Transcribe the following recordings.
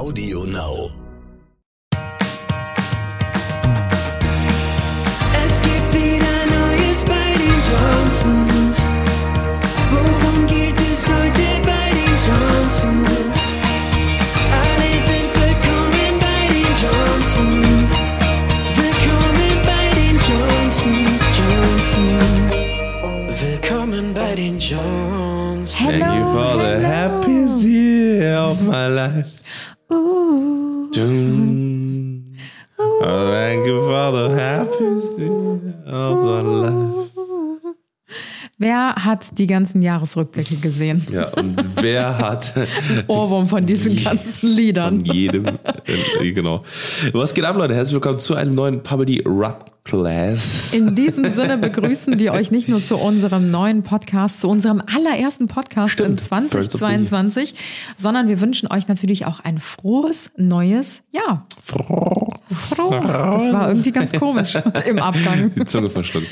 Audio Now. Es gibt wieder Neues bei den Johnsons. Worum geht es heute bei den Johnsons? Alle sind willkommen bei den Johnsons. Willkommen bei den Johnsons, Johnsons. Willkommen bei den Johnsons. Thank you for the happiest year of my life. Life. Wer hat die ganzen Jahresrückblicke gesehen? Ja, und wer hat Ohrwurm von diesen ganzen von Liedern. jedem, äh, genau. Was geht ab, Leute? Herzlich willkommen zu einem neuen Puberty Rap Class. In diesem Sinne begrüßen wir euch nicht nur zu unserem neuen Podcast, zu unserem allerersten Podcast Stimmt. in 2022, sondern wir wünschen euch natürlich auch ein frohes neues Jahr. Froh. Das war irgendwie ganz komisch im Abgang. Die Zunge verschluckt.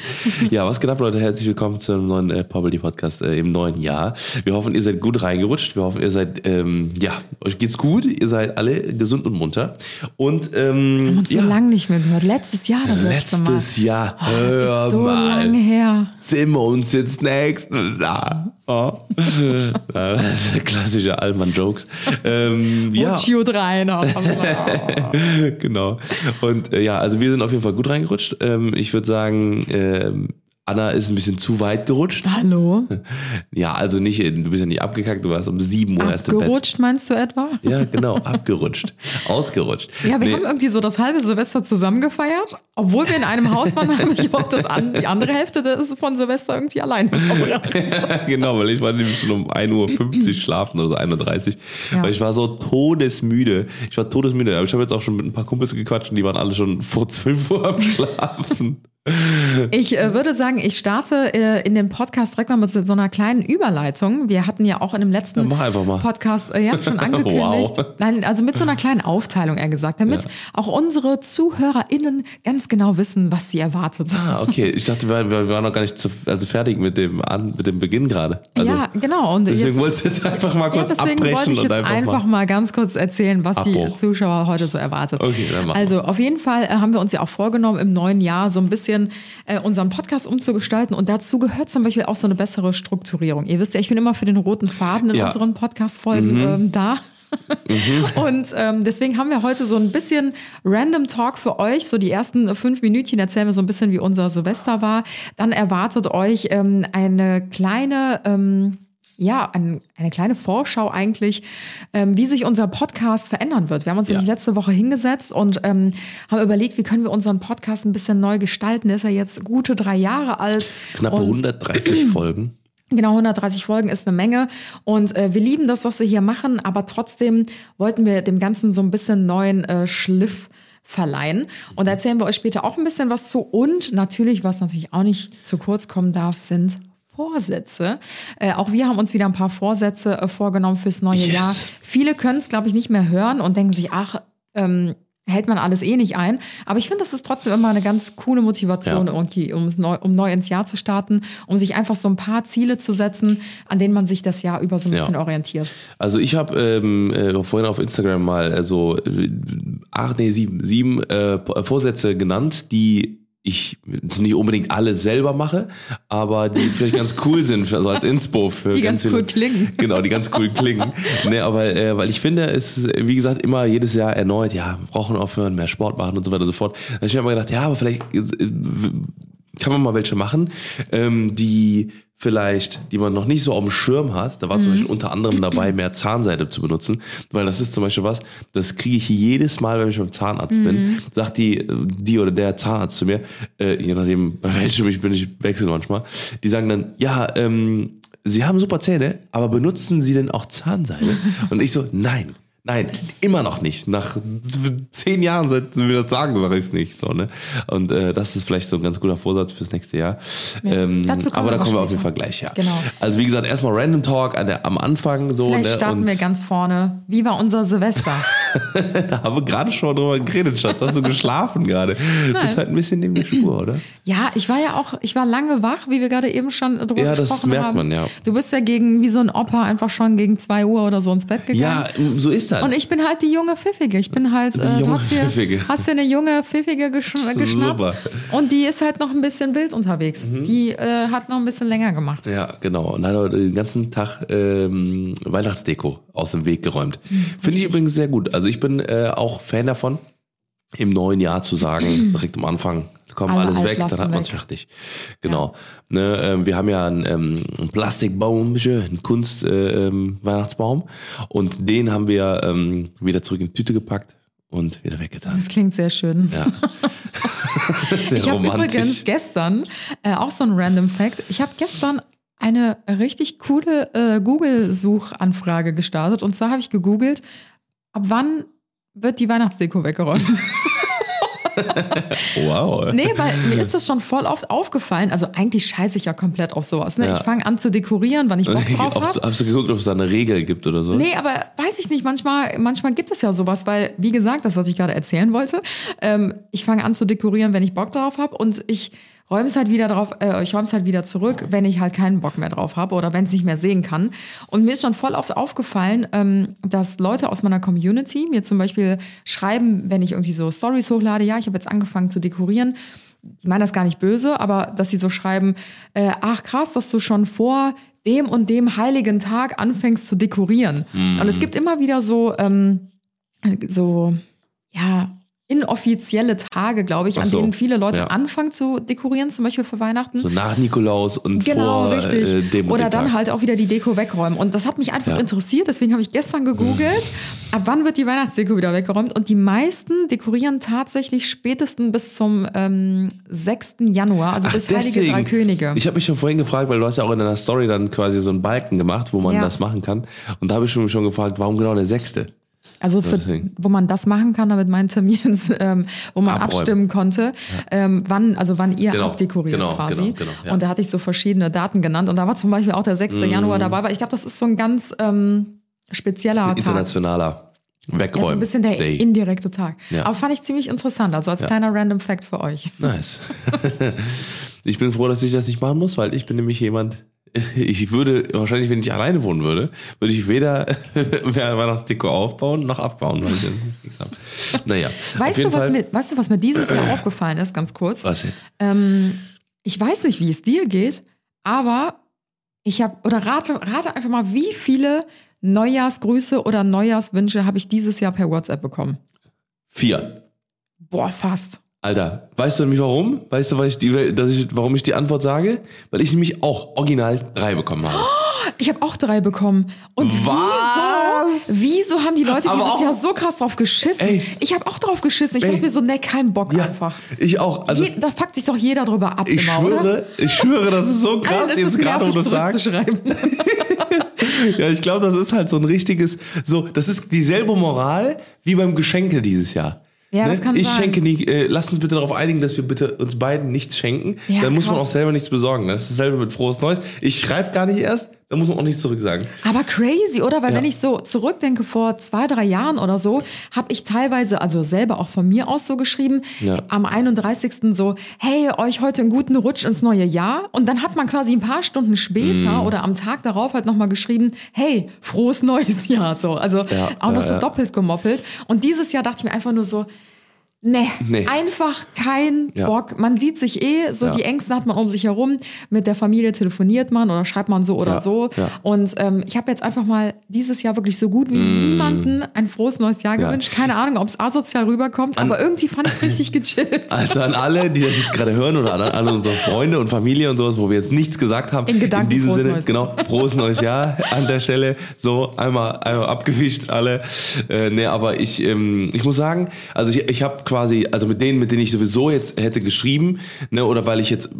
Ja, was geht ab, Leute? Herzlich willkommen zu einem neuen äh, Puberty Podcast äh, im neuen Jahr. Wir hoffen, ihr seid gut reingerutscht. Wir hoffen, ihr seid, ähm, ja, euch geht's gut. Ihr seid alle gesund und munter. Und, ähm, Wir haben uns ja, so lange nicht mehr gehört. Letztes Jahr das letzte Mal. Letztes Jahr. Oh, Hör ist so mal. lange her. Sind wir uns jetzt nächstes Jahr? Oh. Ja, Klassische Allmann-Jokes. Ähm, ja. Und Jut Reiner. genau. Und äh, ja, also wir sind auf jeden Fall gut reingerutscht. Ähm, ich würde sagen, ähm, Anna ist ein bisschen zu weit gerutscht. Hallo? Ja, also nicht, du bist ja nicht abgekackt, du warst um 7 Uhr erst im Bett. Abgerutscht meinst du etwa? Ja, genau, abgerutscht. Ausgerutscht. Ja, wir Nee, haben irgendwie so das halbe Silvester zusammen gefeiert. Obwohl wir in einem Haus waren, habe ich auch das an, die andere Hälfte des von Silvester irgendwie alleine verbracht. genau, weil ich war nämlich schon um 1.50 Uhr schlafen oder so 1.30 Uhr. Ja. Weil ich war so todesmüde. Ich war todesmüde. Aber ich habe jetzt auch schon mit ein paar Kumpels gequatscht und die waren alle schon vor 12 Uhr am Schlafen. Ich äh, würde sagen, ich starte äh, in den Podcast direkt mal mit so einer kleinen Überleitung. Wir hatten ja auch in dem letzten Ja. Podcast äh, ja, schon angekündigt. Wow. Nein, also mit so einer kleinen Aufteilung eher gesagt, damit auch unsere ZuhörerInnen ganz genau wissen, was sie erwartet. Ah, okay. Ich dachte, wir, wir waren noch gar nicht zu, also fertig mit dem, an, mit dem Beginn gerade. Also, ja, genau. Und Deswegen jetzt, wolltest du jetzt einfach mal kurz ja, deswegen abbrechen wollte ich jetzt einfach, einfach, mal. mal. ganz kurz erzählen, was die Abbruch. Zuschauer heute so erwartet. Okay, dann mach also auf jeden Fall äh, haben wir uns ja auch vorgenommen, im neuen Jahr so ein bisschen äh, unseren Podcast umzugestalten und dazu gehört zum Beispiel auch so eine bessere Strukturierung. Ihr wisst ja, ich bin immer für den roten Faden in Ja. Mhm. unseren Podcast-Folgen ähm, da. Und ähm, deswegen haben wir heute so ein bisschen Random Talk für euch. So die ersten fünf Minütchen erzählen wir so ein bisschen, wie unser Silvester war. Dann erwartet euch ähm, eine kleine, ähm, ja, ein, eine kleine Vorschau eigentlich, ähm, wie sich unser Podcast verändern wird. Wir haben uns Ja. nämlich letzte Woche hingesetzt und ähm, haben überlegt, wie können wir unseren Podcast ein bisschen neu gestalten. Der ist ja jetzt gute drei Jahre alt. Knappe und 130 Folgen. Genau, 130 Folgen ist eine Menge und äh, wir lieben das, was wir hier machen, aber trotzdem wollten wir dem Ganzen so ein bisschen neuen äh, Schliff verleihen. Und da erzählen wir euch später auch ein bisschen was zu. Und natürlich, was natürlich auch nicht zu kurz kommen darf, sind Vorsätze. Äh, auch wir haben uns wieder ein paar Vorsätze äh, vorgenommen fürs neue Yes. Jahr. Viele können es, glaube ich, nicht mehr hören und denken sich, ach, ähm, hält man alles eh nicht ein. Aber ich finde, das ist trotzdem immer eine ganz coole Motivation Ja. irgendwie, um, neu, um neu ins Jahr zu starten, um sich einfach so ein paar Ziele zu setzen, an denen man sich das Jahr über so ein Ja. bisschen orientiert. Also ich habe ähm, äh, vorhin auf Instagram mal äh, so äh, acht, nee, sieben, sieben äh, Vorsätze genannt, die ich nicht unbedingt alle selber mache, aber die vielleicht ganz cool sind, für, also als Inspo für Die ganz cool viele- klingen. Genau, die ganz cool klingen. nee, aber äh, weil ich finde, es ist, wie gesagt, immer jedes Jahr erneut, ja, brauchen aufhören, mehr Sport machen und so weiter und so fort. Da hab ich mir immer gedacht, ja, aber vielleicht äh, kann man mal welche machen, ähm, die vielleicht, die man noch nicht so auf dem Schirm hat. Da war zum Beispiel unter anderem dabei, mehr Zahnseide zu benutzen, weil das ist zum Beispiel was, das kriege ich jedes Mal, wenn ich beim Zahnarzt bin, sagt die, die oder der Zahnarzt zu mir, äh, je nachdem, bei welchem ich bin, ich wechsle manchmal, die sagen dann, ja, ähm, Sie haben super Zähne, aber benutzen Sie denn auch Zahnseide? Und ich so, nein. Nein, immer noch nicht. Nach zehn Jahren, seit wir das sagen, mache ich es nicht. So, ne? Und äh, das ist vielleicht so ein ganz guter Vorsatz fürs nächste Jahr. Ähm, dazu kommen aber da kommen wir auf später. jeden Fall gleich, ja. Genau. Also wie gesagt, erstmal Random Talk an der, am Anfang so. Vielleicht ne? starten Und wir ganz vorne. Wie war unser Silvester? da haben wir gerade schon drüber geredet, Schatz. Hast du geschlafen gerade? Du bist halt ein bisschen neben der Spur, oder? Ja, ich war ja auch, ich war lange wach, wie wir gerade eben schon drüber Ja, das gesprochen merkt haben. man, ja. Du bist ja gegen, wie so ein Opa, einfach schon gegen zwei Uhr oder so ins Bett gegangen. Ja, so ist das. Und ich bin halt die junge Pfiffige. Ich bin halt, äh, du junge hast dir, Pfiffige. hast dir eine junge Pfiffige gesch geschnappt. Super. Mhm. Und die ist halt noch ein bisschen wild unterwegs. Die äh, hat noch ein bisschen länger gemacht. Ja, genau. Und hat den ganzen Tag ähm, Weihnachtsdeko aus dem Weg geräumt. Mhm. Finde ich übrigens sehr gut. Also ich bin äh, auch Fan davon, im neuen Jahr zu sagen, direkt am Anfang, kommen Alle alles weg, dann hat man es fertig. Genau. Ne, ähm, wir haben ja einen, ähm, einen Plastikbaum, einen Kunst-Weihnachtsbaum. und den haben wir ähm, wieder zurück in die Tüte gepackt und wieder weggetan. Das klingt sehr schön. Ja. Sehr Ich habe übrigens gestern, äh, auch so ein random Fact, ich habe gestern eine richtig coole äh, Google-Suchanfrage gestartet. Und zwar habe ich gegoogelt, ab wann wird die Weihnachtsdeko weggeräumt? Wow. nee, weil mir ist das schon voll oft aufgefallen. Also eigentlich scheiße ich ja komplett auf sowas. Ne? Ja. Ich fange an zu dekorieren, wann ich Bock drauf habe. Hast du geguckt, ob es da eine Regel gibt oder so? Nee, aber weiß ich nicht. Manchmal, manchmal gibt es ja sowas, weil, wie gesagt, das, was ich gerade erzählen wollte, ähm, ich fange an zu dekorieren, wenn ich Bock drauf habe und ich räume es halt wieder drauf, äh, ich räume es halt wieder zurück, wenn ich halt keinen Bock mehr drauf habe oder wenn es nicht mehr sehen kann. Und mir ist schon voll oft aufgefallen, ähm, dass Leute aus meiner Community mir zum Beispiel schreiben, wenn ich irgendwie so Stories hochlade, ja, ich habe jetzt angefangen zu dekorieren. Ich meine das gar nicht böse, aber dass sie so schreiben, äh, ach krass, dass du schon vor dem und dem heiligen Tag anfängst zu dekorieren. Und es gibt immer wieder so, ähm, so, ja, inoffizielle Tage, glaube ich, Ach an so, denen viele Leute ja. anfangen zu dekorieren, zum Beispiel für Weihnachten. So nach Nikolaus und Genau, vor richtig. Äh, dem Oder dann Tag. halt auch wieder die Deko wegräumen. Und das hat mich einfach Ja. interessiert, deswegen habe ich gestern gegoogelt, ab wann wird die Weihnachtsdeko wieder weggeräumt. Und die meisten dekorieren tatsächlich spätestens bis zum ähm, 6. Januar, also Ach, bis Heilige deswegen. Drei Könige. Ich habe mich schon vorhin gefragt, weil du hast ja auch in deiner Story dann quasi so einen Balken gemacht, wo man Ja. das machen kann. Und da habe ich schon, schon gefragt, warum genau der sechste? Also für, wo man das machen kann, damit meinte mir jetzt, ähm, wo man Abräumen. abstimmen konnte, ähm, wann, also wann ihr Genau, abdekoriert genau, quasi. genau, genau, ja. Und da hatte ich so verschiedene Daten genannt und da war zum Beispiel auch der 6. Mhm. Januar dabei, weil ich glaube, das ist so ein ganz ähm, spezieller Tag. Internationaler Ja, so Wegräumen. ein bisschen der Day. indirekte Tag. Ja. Aber fand ich ziemlich interessant, also als kleiner Random Fact für euch. Nice. ich bin froh, dass ich das nicht machen muss, weil ich bin nämlich jemand, ich würde, wahrscheinlich, wenn ich alleine wohnen würde, würde ich weder mehr Weihnachtsdeko aufbauen noch abbauen, weil ich. Naja. Weißt du, was Fall, mir, weißt du, was mir dieses Jahr aufgefallen ist, ganz kurz? Was denn? Ähm, ich weiß nicht, wie es dir geht, aber ich habe, oder rate, rate einfach mal, wie viele Neujahrsgrüße oder Neujahrswünsche habe ich dieses Jahr per WhatsApp bekommen? Vier. Boah, fast. Alter, weißt du nämlich warum? Weißt du, weil ich die, dass ich, warum ich die Antwort sage? Weil ich nämlich auch original drei bekommen habe. Ich habe auch drei bekommen. Und Was? wieso? Wieso haben die Leute Aber dieses auch- Jahr so krass drauf geschissen? Ey. Ich habe auch drauf geschissen. Ich Ey. dachte mir so, ne, kein Bock einfach. ich auch. Also, Je, da fuckt sich doch jeder drüber ab ich immer, oder? schwöre, ich schwöre, das ist so krass, ist jetzt gerade, wo du sagst. Ja, ich glaube, das ist halt so ein richtiges, so, das ist dieselbe Moral wie beim Geschenke dieses Jahr. Ne? Ja, das kann ich sein. schenke nie, äh, lasst uns bitte darauf einigen, dass wir bitte uns beiden nichts schenken. Ja, dann muss man auch selber nichts besorgen. Das ist dasselbe mit frohes Neues. Ich schreibe gar nicht erst, dann muss man auch nichts zurücksagen. Aber crazy, oder? Weil Ja. wenn ich so zurückdenke, vor zwei, drei Jahren oder so, habe ich teilweise, also selber auch von mir aus so geschrieben, Ja. am 31. so, hey, euch heute einen guten Rutsch ins neue Jahr. Und dann hat man quasi ein paar Stunden später oder am Tag darauf halt nochmal geschrieben, hey, frohes neues Jahr. So, also Ja, auch noch so doppelt gemoppelt. Und dieses Jahr dachte ich mir einfach nur so, Nee, Nee. einfach kein Ja. Bock. Man sieht sich eh, so Ja. die Ängste hat man um sich herum. Mit der Familie telefoniert man oder schreibt man so oder Ja. so. Und ähm, ich habe jetzt einfach mal dieses Jahr wirklich so gut wie niemanden ein frohes neues Jahr Mm. Ja. gewünscht. Keine Ahnung, ob es asozial rüberkommt, aber irgendwie fand ich es richtig gechillt. Also an alle, die das jetzt gerade hören oder an alle unsere Freunde und Familie und sowas, wo wir jetzt nichts gesagt haben. In Gedanken diesem frohes Sinne, neues genau, frohes neues Jahr an der Stelle. So, einmal, einmal abgewischt alle. Äh, nee, aber ich, ähm, ich muss sagen, also ich, ich habe quasi, also mit denen, mit denen ich sowieso jetzt hätte geschrieben, ne, oder weil ich jetzt,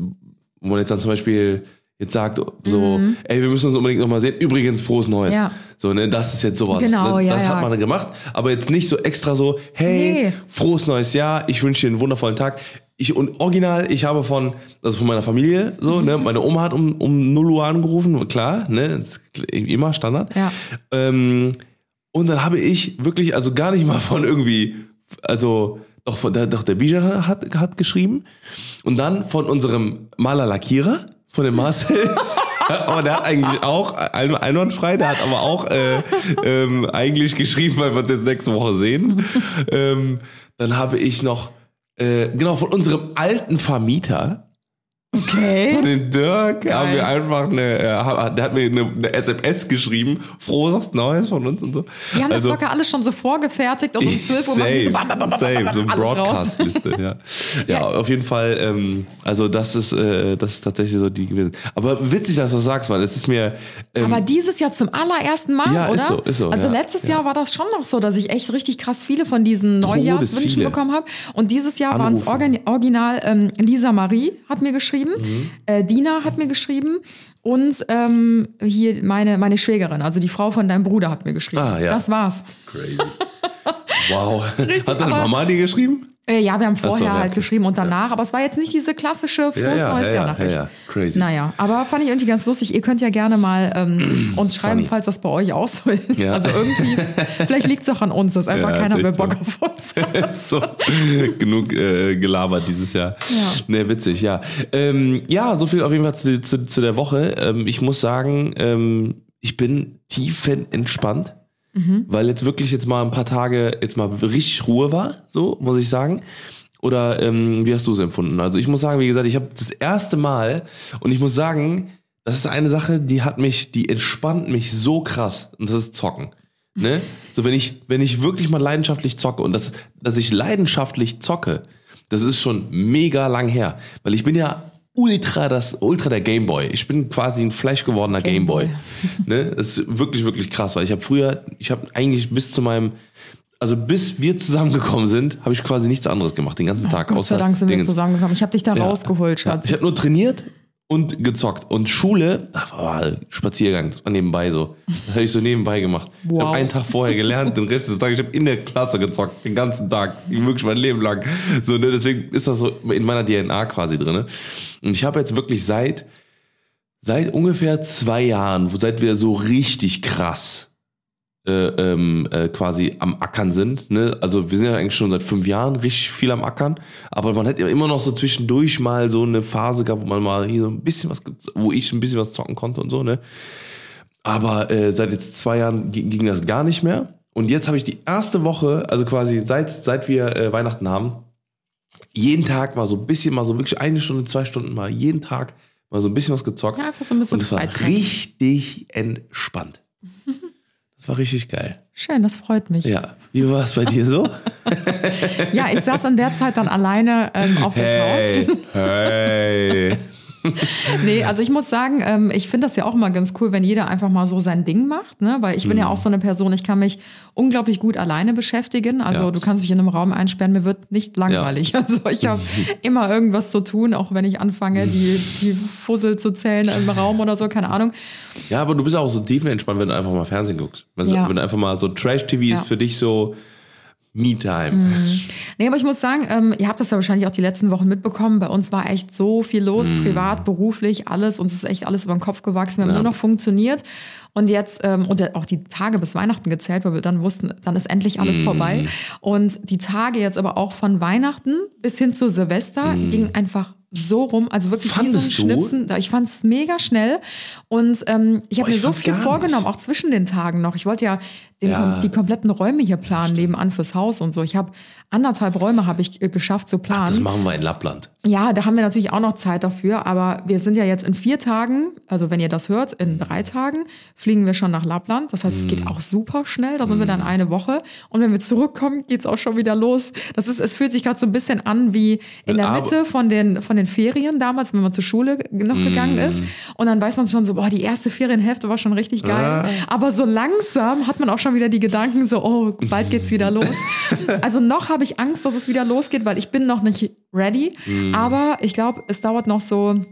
wo man jetzt dann zum Beispiel jetzt sagt, so, ey, wir müssen uns unbedingt nochmal sehen. Übrigens, frohes Neues. Mhm. Ja. So, ne, das ist jetzt sowas. Genau, ne, ja, das ja. hat man gemacht, aber jetzt nicht so extra so, hey, Nee. frohes neues Jahr, ich wünsche dir einen wundervollen Tag. Ich, und original, ich habe von, also von meiner Familie, so, ne, meine Oma hat um, um 0 Uhr angerufen, klar, ne, das immer Standard. Ja. Ähm, Und dann habe ich wirklich, also gar nicht mal von irgendwie, also doch, von, der, doch der Bijan hat, hat geschrieben. Und dann von unserem Maler Lackierer, von dem Marcel. aber der hat eigentlich auch ein- einwandfrei, der hat aber auch äh, ähm, eigentlich geschrieben, weil wir uns jetzt nächste Woche sehen. ähm, dann habe ich noch, äh, genau, von unserem alten Vermieter, Okay. von den Dirk, Geil. haben wir einfach eine, äh, der hat mir eine, eine SMS geschrieben, frohes Neues von uns und so. Die haben also, das locker alles schon so vorgefertigt und um 12 Uhr machen die so bam, so eine. Broadcast-Liste, ja. ja. Ja. auf jeden Fall, ähm, also das ist, äh, das ist tatsächlich so die gewesen. Aber witzig, dass du das sagst, weil es ist mir, ähm, Aber dieses Jahr zum allerersten Mal, Ja, oder? ist so, ist so, Also ja, letztes ja. Jahr war das schon noch so, dass ich echt richtig krass viele von diesen Neujahrswünschen bekommen habe. Und dieses Jahr waren es original, ähm, Lisa Marie hat mir geschrieben, Mhm. äh, Dina hat mir geschrieben und ähm, hier meine, meine Schwägerin, also die Frau von deinem Bruder hat mir geschrieben. Ah, ja. Das war's. crazy. Wow. Hat deine Mama die geschrieben? Äh, ja, wir haben vorher ja, halt okay. geschrieben und danach, aber es war jetzt nicht diese klassische frohes ja, neues ja, Jahr ja, Nachricht. ja, ja. Crazy. Naja, aber fand ich irgendwie ganz lustig. Ihr könnt ja gerne mal ähm, uns schreiben, Funny. falls das bei euch auch so ist. Ja. Also irgendwie, vielleicht liegt es auch an uns, dass einfach Ja, keiner mehr so. Bock auf uns hat. so, genug äh, gelabert dieses Jahr. Ja. Ne, witzig, ja. Ähm, ja, so viel auf jeden Fall zu, zu, zu der Woche. Ähm, ich muss sagen, ähm, ich bin tiefenentspannt, weil jetzt wirklich jetzt mal ein paar Tage jetzt mal richtig Ruhe war, so muss ich sagen. Oder ähm, wie hast du es empfunden? Also ich muss sagen, wie gesagt, ich habe das erste Mal und ich muss sagen, das ist eine Sache, die hat mich, die entspannt mich so krass und das ist Zocken. Ne? So wenn ich, wenn ich wirklich mal leidenschaftlich zocke und das, dass ich leidenschaftlich zocke, das ist schon mega lang her, weil ich bin ja ultra das ultra der Gameboy. Ich bin quasi ein Fleisch gewordener Gameboy. Gameboy. ne? Das ist wirklich wirklich krass, weil ich habe früher, ich habe eigentlich bis zu meinem also bis wir zusammengekommen sind, habe ich quasi nichts anderes gemacht den ganzen Tag Gott sei Dank sind wir Dingens. zusammengekommen. Ich habe dich da Ja. rausgeholt. Schatz. Ich habe nur trainiert und gezockt. Und Schule, ach, war Spaziergang, das war nebenbei so. Das habe ich so nebenbei gemacht. Ich Wow. habe einen Tag vorher gelernt, den Rest des Tages, ich habe in der Klasse gezockt, den ganzen Tag, wirklich mein Leben lang. So, ne, deswegen ist das so in meiner DNA quasi drin. Und ich habe jetzt wirklich seit, seit ungefähr zwei Jahren, seit wir so richtig krass äh, ähm, äh, quasi am Ackern sind. Ne? Also wir sind ja eigentlich schon seit fünf Jahren richtig viel am Ackern, aber man hat ja immer noch so zwischendurch mal so eine Phase gehabt, wo man mal hier so ein bisschen was, wo ich ein bisschen was zocken konnte und so. Ne? Aber äh, seit jetzt zwei Jahren ging, das gar nicht mehr. Und jetzt habe ich die erste Woche, also quasi seit, seit wir äh, Weihnachten haben, jeden Tag mal so ein bisschen, mal so wirklich eine Stunde, zwei Stunden mal jeden Tag mal so ein bisschen was gezockt. Ja, einfach so ein bisschen Und es war richtig entspannt. War richtig geil. Schön, das freut mich. Ja, Ja, wie war es bei dir so? ich saß in der Zeit dann alleine ähm, auf der Couch. hey. Nee, also ich muss sagen, ähm, ich finde das ja auch immer ganz cool, wenn jeder einfach mal so sein Ding macht, ne? Weil ich bin Mhm. ja auch so eine Person, ich kann mich unglaublich gut alleine beschäftigen. Also Ja. du kannst mich in einem Raum einsperren, mir wird nicht langweilig. Also ich habe immer irgendwas zu tun, auch wenn ich anfange, die, die Fussel zu zählen im Raum oder so, keine Ahnung. Ja, aber du bist auch so tiefenentspannt, wenn du einfach mal Fernsehen guckst. Also, Ja. Wenn du einfach mal so Trash-TV Ja. ist für dich so Me-Time. Nee, aber ich muss sagen, ähm, ihr habt das ja wahrscheinlich auch die letzten Wochen mitbekommen. Bei uns war echt so viel los, Mhm. privat, beruflich, alles. Uns ist echt alles über den Kopf gewachsen. Wir haben Ja. nur noch funktioniert. Und jetzt, ähm, und auch die Tage bis Weihnachten gezählt, weil wir dann wussten, dann ist endlich Mhm. alles vorbei. Und die Tage jetzt aber auch von Weihnachten bis hin zu Silvester gingen einfach so rum, also wirklich wie so ein Mhm. Fandest du? Schnipsen. Ich fand es mega schnell und ähm, ich habe mir so viel vorgenommen, nicht. auch zwischen den Tagen noch. Ich wollte ja, den, Ja. die kompletten Räume hier planen, nebenan fürs Haus und so. Ich habe anderthalb Räume habe ich äh, geschafft zu Das planen. machen wir in Lappland. ja, da haben wir natürlich auch noch Zeit dafür, aber wir sind ja jetzt in vier Tagen, also wenn ihr das hört, in drei Tagen fliegen wir schon nach Lappland. Das heißt, es Mhm. geht auch super schnell. Da sind wir dann eine Woche und wenn wir zurückkommen, geht's auch schon wieder los. Das ist, es fühlt sich gerade so ein bisschen an wie in der Aber- Mitte von den von den Ferien damals, wenn man zur Schule noch gegangen Mhm. ist und dann weiß man schon so, boah, die erste Ferienhälfte war schon richtig geil. Ah. Aber so langsam hat man auch schon wieder die Gedanken so, oh, bald geht's wieder los. Also noch habe ich Angst, dass es wieder losgeht, weil ich bin noch nicht ready. Mhm. Aber ich glaube, es dauert noch so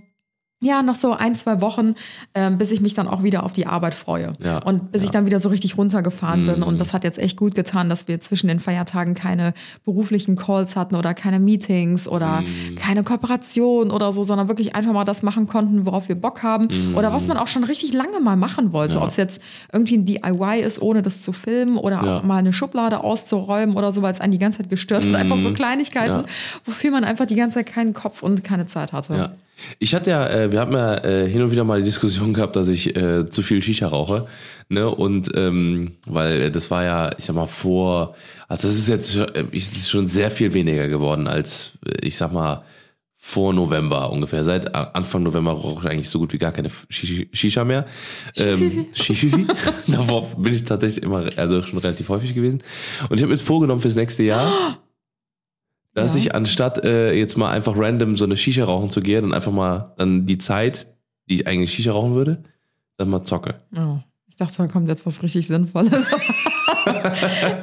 ja, noch so ein, zwei Wochen, ähm, bis ich mich dann auch wieder auf die Arbeit freue. Ja, und bis ich dann wieder so richtig runtergefahren bin. Und das hat jetzt echt gut getan, dass wir zwischen den Feiertagen keine beruflichen Calls hatten oder keine Meetings oder keine Kooperation oder so, sondern wirklich einfach mal das machen konnten, worauf wir Bock haben. Oder was man auch schon richtig lange mal machen wollte. Ob es jetzt irgendwie ein DIY ist, ohne das zu filmen oder Ja. auch mal eine Schublade auszuräumen oder so, weil es einen die ganze Zeit gestört hat. Einfach so Kleinigkeiten, Ja. wofür man einfach die ganze Zeit keinen Kopf und keine Zeit hatte. Ich hatte ja, äh, wir haben ja äh, hin und wieder mal die Diskussion gehabt, dass ich äh, zu viel Shisha rauche. Ne? Und ähm, weil äh, das war ja, ich sag mal, vor, also das ist jetzt schon- äh, ist schon sehr viel weniger geworden als, äh, ich sag mal, vor November ungefähr. Seit Anfang November rauche ich eigentlich so gut wie gar keine Shi- Shisha mehr. Ähm, Shififi. Davor bin ich tatsächlich immer, also schon relativ häufig gewesen. Und ich habe mir jetzt vorgenommen fürs nächste Jahr, dass Ja. ich anstatt äh, jetzt mal einfach random so eine Shisha rauchen zu gehen und einfach mal dann die Zeit, die ich eigentlich Shisha rauchen würde, dann mal zocke. Oh, ich dachte, da kommt jetzt was richtig Sinnvolles.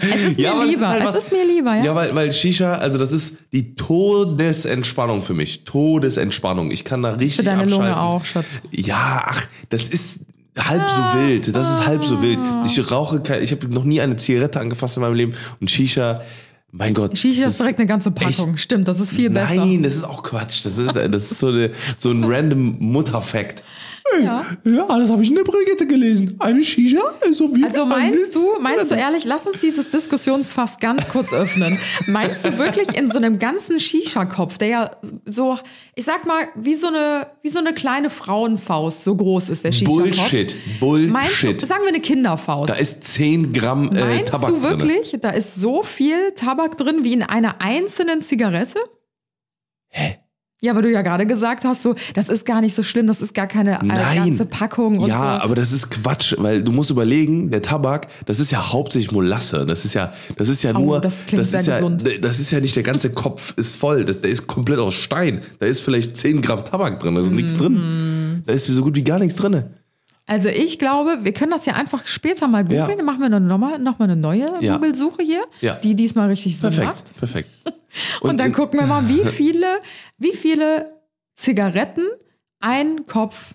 es ist mir Ja, das lieber. ist halt es was- ist mir lieber, ja. Ja, weil, weil Shisha, also das ist die Todesentspannung für mich. Todesentspannung. Ich kann da richtig Für deine abschalten. Lunge auch, Schatz. Ja, ach, das ist halb so wild. Das ist halb so wild. Ich rauche, ich habe noch nie eine Zigarette angefasst in meinem Leben und Shisha, mein Gott. Shisha ist direkt eine ganze Packung. Stimmt, das ist viel besser. Nein, das ist auch Quatsch. Das ist, das ist so, eine, so ein random Mutterfact. Ja. Ja, das habe ich in der Brigitte gelesen. Eine Shisha ist so wie Also meinst du, meinst du ehrlich, lass uns dieses Diskussionsfass ganz kurz öffnen. Meinst du wirklich in so einem ganzen Shisha-Kopf, der ja so, ich sag mal, wie so eine, wie so eine kleine Frauenfaust, so groß ist der Shisha-Kopf. Bullshit. Bullshit. Meinst du, sagen wir eine Kinderfaust. da ist 10 Gramm äh, Meinst Tabak du drin. wirklich, da ist so viel Tabak drin wie in einer einzelnen Zigarette? Hä? Ja, weil du ja gerade gesagt hast, so, das ist gar nicht so schlimm, das ist gar keine äh, ganze Packung und ja, so. aber das ist Quatsch, weil du musst überlegen, der Tabak, das ist ja hauptsächlich Molasse. Das ist ja, das ist ja Oh, nur, das klingt sehr ist ja, gesund. das ist ja nicht der ganze Kopf ist voll. Das, der ist komplett aus Stein. Da ist vielleicht 10 Gramm Tabak drin, da ist nichts Mhm. drin. Da ist so gut wie gar nichts drin. Also ich glaube, wir können das ja einfach später mal googeln. Ja. Dann machen wir dann nochmal noch mal eine neue Ja. Google-Suche hier, Ja. die diesmal richtig Sinn Perfekt, macht. perfekt. Und, dann in- gucken wir mal, wie viele, wie viele Zigaretten ein Kopf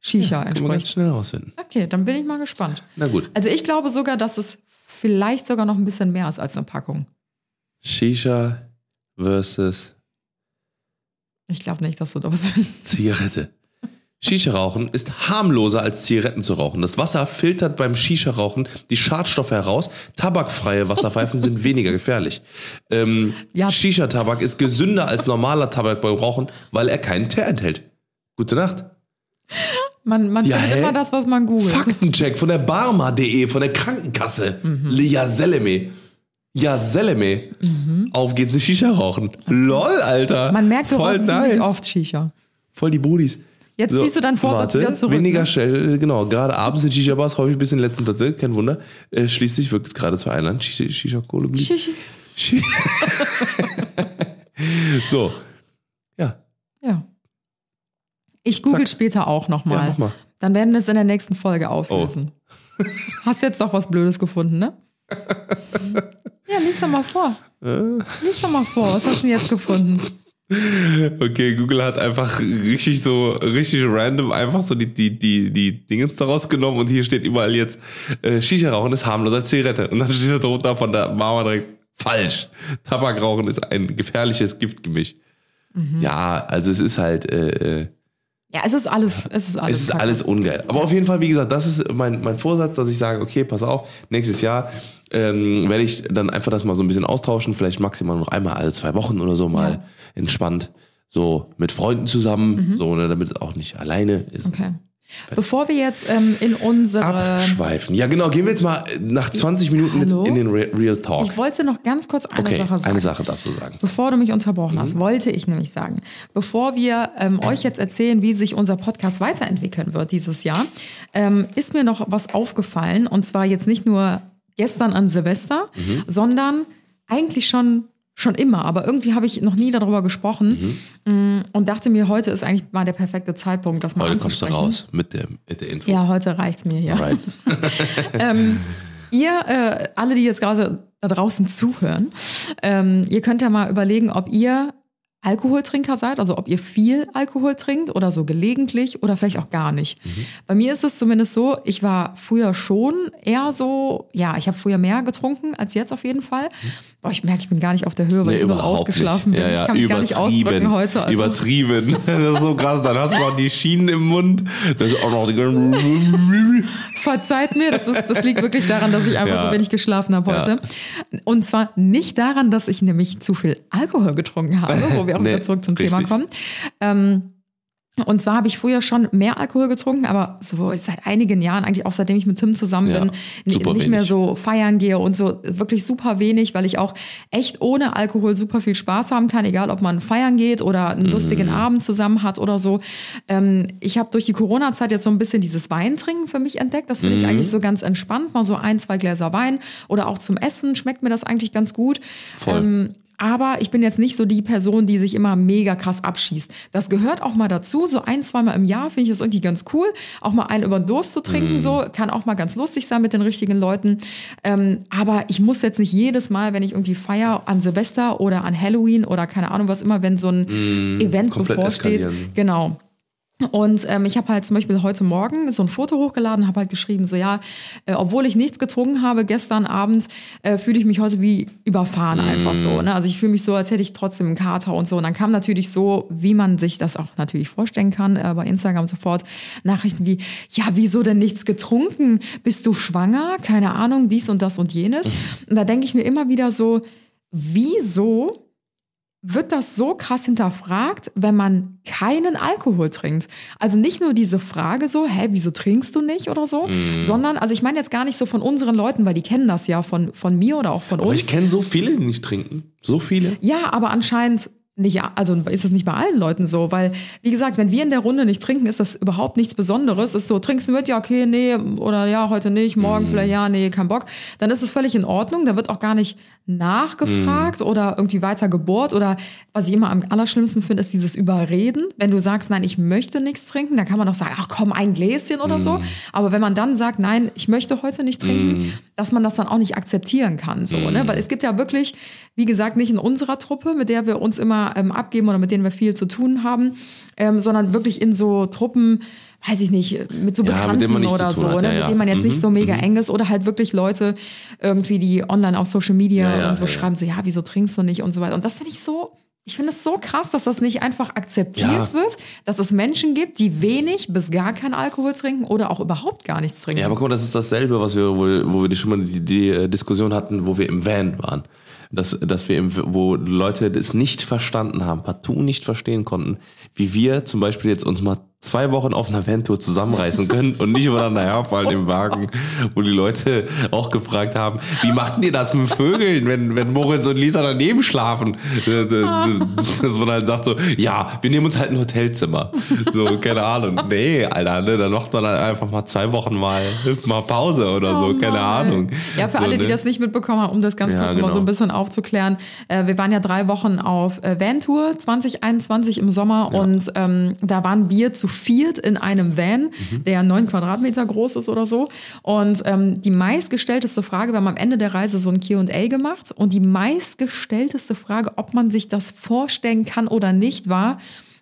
Shisha Kann man ganz entspricht. schnell rausfinden. Okay, dann bin ich mal gespannt. Na gut. Also ich glaube sogar, dass es vielleicht sogar noch ein bisschen mehr ist als eine Packung. Shisha versus Ich glaube nicht, dass du da was. Zigarette. Shisha-Rauchen ist harmloser als Zigaretten zu rauchen. Das Wasser filtert beim Shisha-Rauchen die Schadstoffe heraus. Tabakfreie Wasserpfeifen sind weniger gefährlich. Ähm, Ja. Shisha-Tabak ist gesünder als normaler Tabak beim Rauchen, weil er keinen Teer enthält. Gute Nacht. Man, man Ja, findet hä? immer das, was man googelt. Faktencheck von der Barma.de, von der Krankenkasse. Ja, Seleme. Ja, Seleme. Auf geht's, eine Shisha rauchen. Lol, Alter. Mhm. Man merkt, rauchst nice. ziemlich oft Shisha. Voll die Brudis. Jetzt ziehst du deinen Vorsatz warte, wieder zurück. Weniger ne? schnell, genau. Gerade abends in Shisha-Bars häufig bis in den letzten Plätze, kein Wunder. Äh, schließlich wirkt es gerade zu. Shisha- Shisha-Kohle. Shishi. Shi- so. Ja. Ja. Ich google Zack. später auch nochmal. Ja, mach mal. Oh. Dann werden wir es in der nächsten Folge auflösen. Hast jetzt doch was Blödes gefunden, ne? Ja, lies doch mal vor. Äh. Lies doch mal vor. Was hast du denn jetzt gefunden? Okay, Google hat einfach richtig so, richtig random einfach so die, die, die, die Dingens daraus genommen und hier steht überall jetzt, äh, Shisha-Rauchen ist harmloser als Zigarette. Und dann steht da drunter von der Mama direkt, falsch. Tabakrauchen ist ein gefährliches Giftgemisch. Mhm. Ja, also es ist halt, äh, äh, Ja, es ist alles, es ist alles. Es ist alles ungeil. Aber auf jeden Fall, wie gesagt, das ist mein, mein Vorsatz, dass ich sage, okay, pass auf, nächstes Jahr ähm, werde ich dann einfach das mal so ein bisschen austauschen, vielleicht maximal noch einmal alle zwei Wochen oder so mal Ja. entspannt, so mit Freunden zusammen, so, ne, damit es auch nicht alleine ist. Mhm. Okay. Bevor wir jetzt ähm, in unsere. Abschweifen. Ja, genau, gehen wir jetzt mal nach 20 Minuten Hallo? in den Re Real Talk. Ich wollte noch ganz kurz eine Okay, Sache sagen. eine Sache darfst du sagen. Bevor du mich unterbrochen Mhm. hast, wollte ich nämlich sagen, bevor wir ähm, euch jetzt erzählen, wie sich unser Podcast weiterentwickeln wird dieses Jahr, ähm, ist mir noch was aufgefallen. Und zwar jetzt nicht nur gestern an Silvester, Mhm. sondern eigentlich schon, schon immer. Aber irgendwie habe ich noch nie darüber gesprochen mm, und dachte mir, heute ist eigentlich mal der perfekte Zeitpunkt, das mal Mhm. Heute kommst du raus mit der, mit der Info. Ja, heute reicht's mir hier. Right. Ihr, äh, alle, die jetzt gerade da draußen zuhören, ähm, ihr könnt ja mal überlegen, ob ihr Alkoholtrinker seid, also ob ihr viel Alkohol trinkt oder so gelegentlich oder vielleicht auch gar nicht. Mhm. Bei mir ist es zumindest so, ich war früher schon eher so, ja, ich habe früher mehr getrunken als jetzt auf jeden Fall. Boah, ich merke, ich bin gar nicht auf der Höhe, weil Nee, ich nur ausgeschlafen nicht. bin. Ja, ja, ich kann mich gar nicht ausdrücken heute. Also, Übertrieben. Das ist so krass. Dann hast du noch die Schienen im Mund. Das ist auch noch die Verzeiht mir, das, ist, das liegt wirklich daran, dass ich einfach Ja. so wenig geschlafen habe heute. Und zwar nicht daran, dass ich nämlich zu viel Alkohol getrunken habe, wo wir auch Nee, wieder zurück zum Thema richtig. kommen. Ähm, und zwar habe ich früher schon mehr Alkohol getrunken, aber so seit einigen Jahren, eigentlich auch seitdem ich mit Tim zusammen Ja, bin, nicht mehr wenig. so feiern gehe und so wirklich super wenig, weil ich auch echt ohne Alkohol super viel Spaß haben kann, egal ob man feiern geht oder einen lustigen Mhm. Abend zusammen hat oder so. Ähm, ich habe durch die Corona-Zeit jetzt so ein bisschen dieses Weintrinken für mich entdeckt. Das Mhm. finde ich eigentlich so ganz entspannt, mal so ein, zwei Gläser Wein oder auch zum Essen schmeckt mir das eigentlich ganz gut. Voll. Ähm, aber ich bin jetzt nicht so die Person, die sich immer mega krass abschießt. Das gehört auch mal dazu. So ein, zweimal im Jahr finde ich das irgendwie ganz cool. Auch mal einen über den Durst zu trinken, so kann auch mal ganz lustig sein mit den richtigen Leuten. Ähm, aber ich muss jetzt nicht jedes Mal, wenn ich irgendwie feier an Silvester oder an Halloween oder keine Ahnung was immer, wenn so ein Event komplett bevorsteht. eskalieren. Genau. Und ähm, ich habe halt zum Beispiel heute Morgen so ein Foto hochgeladen, habe halt geschrieben, so ja, äh, obwohl ich nichts getrunken habe gestern Abend, äh, fühle ich mich heute wie überfahren einfach so. Ne? Also ich fühle mich so, als hätte ich trotzdem einen Kater und so. Und dann kam natürlich so, wie man sich das auch natürlich vorstellen kann, äh, bei Instagram sofort Nachrichten wie, ja, wieso denn nichts getrunken? Bist du schwanger? Keine Ahnung, dies und das und jenes. Und da denke ich mir immer wieder so, wieso wird das so krass hinterfragt, wenn man keinen Alkohol trinkt. Also nicht nur diese Frage so, hä, wieso trinkst du nicht oder so, Mhm. sondern, also ich meine jetzt gar nicht so von unseren Leuten, weil die kennen das ja von, von mir oder auch von Aber uns. ich kenne so viele, die nicht trinken. So viele. Ja, aber anscheinend nicht, also ist das nicht bei allen Leuten so, weil, wie gesagt, wenn wir in der Runde nicht trinken, ist das überhaupt nichts Besonderes. Ist so, trinkst du mit, ja, okay, nee, oder ja, heute nicht, morgen vielleicht, ja, nee, kein Bock. Dann ist es völlig in Ordnung, da wird auch gar nicht nachgefragt oder irgendwie weiter gebohrt oder was ich immer am allerschlimmsten finde, ist dieses Überreden. Wenn du sagst, nein, ich möchte nichts trinken, dann kann man doch sagen, ach komm, ein Gläschen oder so. Aber wenn man dann sagt, nein, ich möchte heute nicht trinken, dass man das dann auch nicht akzeptieren kann, so, ne? Weil es gibt ja wirklich, wie gesagt, nicht in unserer Truppe, mit der wir uns immer ähm, abgeben oder mit denen wir viel zu tun haben, ähm, sondern wirklich in so Truppen, weiß ich nicht, mit so Ja, mit Bekannten man nichts oder so, hat, ne? ja, mit ja. denen man jetzt nicht Mhm, so mega eng ist oder halt wirklich Leute irgendwie, die online auf Social Media Ja, ja, irgendwo ja, ja. schreiben so, ja, wieso trinkst du nicht und so weiter. Und das finde ich so, ich finde es so krass, dass das nicht einfach akzeptiert Ja. wird, dass es Menschen gibt, die wenig bis gar keinen Alkohol trinken oder auch überhaupt gar nichts trinken. Ja, aber guck mal, das ist dasselbe, was wir, wo, wo wir schon mal die, die äh, Diskussion hatten, wo wir im Van waren. Dass, dass wir im, wo Leute das nicht verstanden haben, partout nicht verstehen konnten, wie wir zum Beispiel jetzt uns mal zwei Wochen auf einer Van-Tour zusammenreißen können und nicht übereinander herfallen im Wagen, wo die Leute auch gefragt haben, wie machten ihr das mit Vögeln, wenn, wenn Moritz und Lisa daneben schlafen? Äh, Dass man halt sagt so, ja, wir nehmen uns halt ein Hotelzimmer. So, keine Ahnung. Nee, Alter, ne, dann macht man halt einfach mal zwei Wochen mal, mal Pause oder so, Oh keine. Ahnung. Ja, für so, alle, die ne? das nicht mitbekommen haben, um das ganz Ja, kurz mal genau. so ein bisschen aufzuklären. Äh, wir waren ja drei Wochen auf äh, Van-Tour 2021 im Sommer und ähm, da waren wir zu viert in einem Van, Mhm. der neun Quadratmeter groß ist oder so. Und ähm, die meistgestellteste Frage, wir haben am Ende der Reise so ein Q&A gemacht und die meistgestellteste Frage, ob man sich das vorstellen kann oder nicht, war,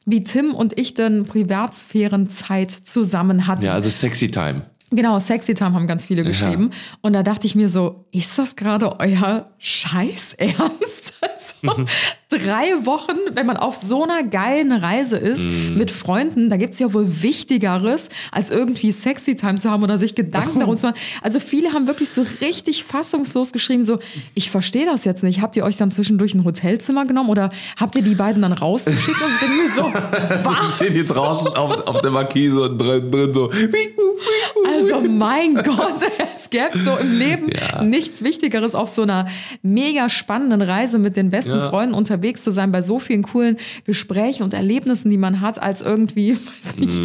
wie Tim und ich denn Privatsphärenzeit zusammen hatten. Ja, also Sexy Time. Genau, Sexy Time haben ganz viele geschrieben. Und da dachte ich mir so, ist das gerade euer Scheiß Ernst? Also, drei Wochen, wenn man auf so einer geilen Reise ist mit Freunden, da gibt's ja wohl Wichtigeres, als irgendwie Sexy Time zu haben oder sich Gedanken darum zu machen. Also viele haben wirklich so richtig fassungslos geschrieben, so, ich verstehe das jetzt nicht. Habt ihr euch dann zwischendurch ein Hotelzimmer genommen oder habt ihr die beiden dann rausgeschickt? Und denke mir so, was? Ich stehe hier draußen auf, auf der Markise und drin, drin so. Also mein Gott, es gäbe so im Leben Ja. nichts Wichtigeres, auf so einer mega spannenden Reise mit den besten Ja. Freunden unterwegs zu sein, bei so vielen coolen Gesprächen und Erlebnissen, die man hat, als irgendwie, weiß nicht.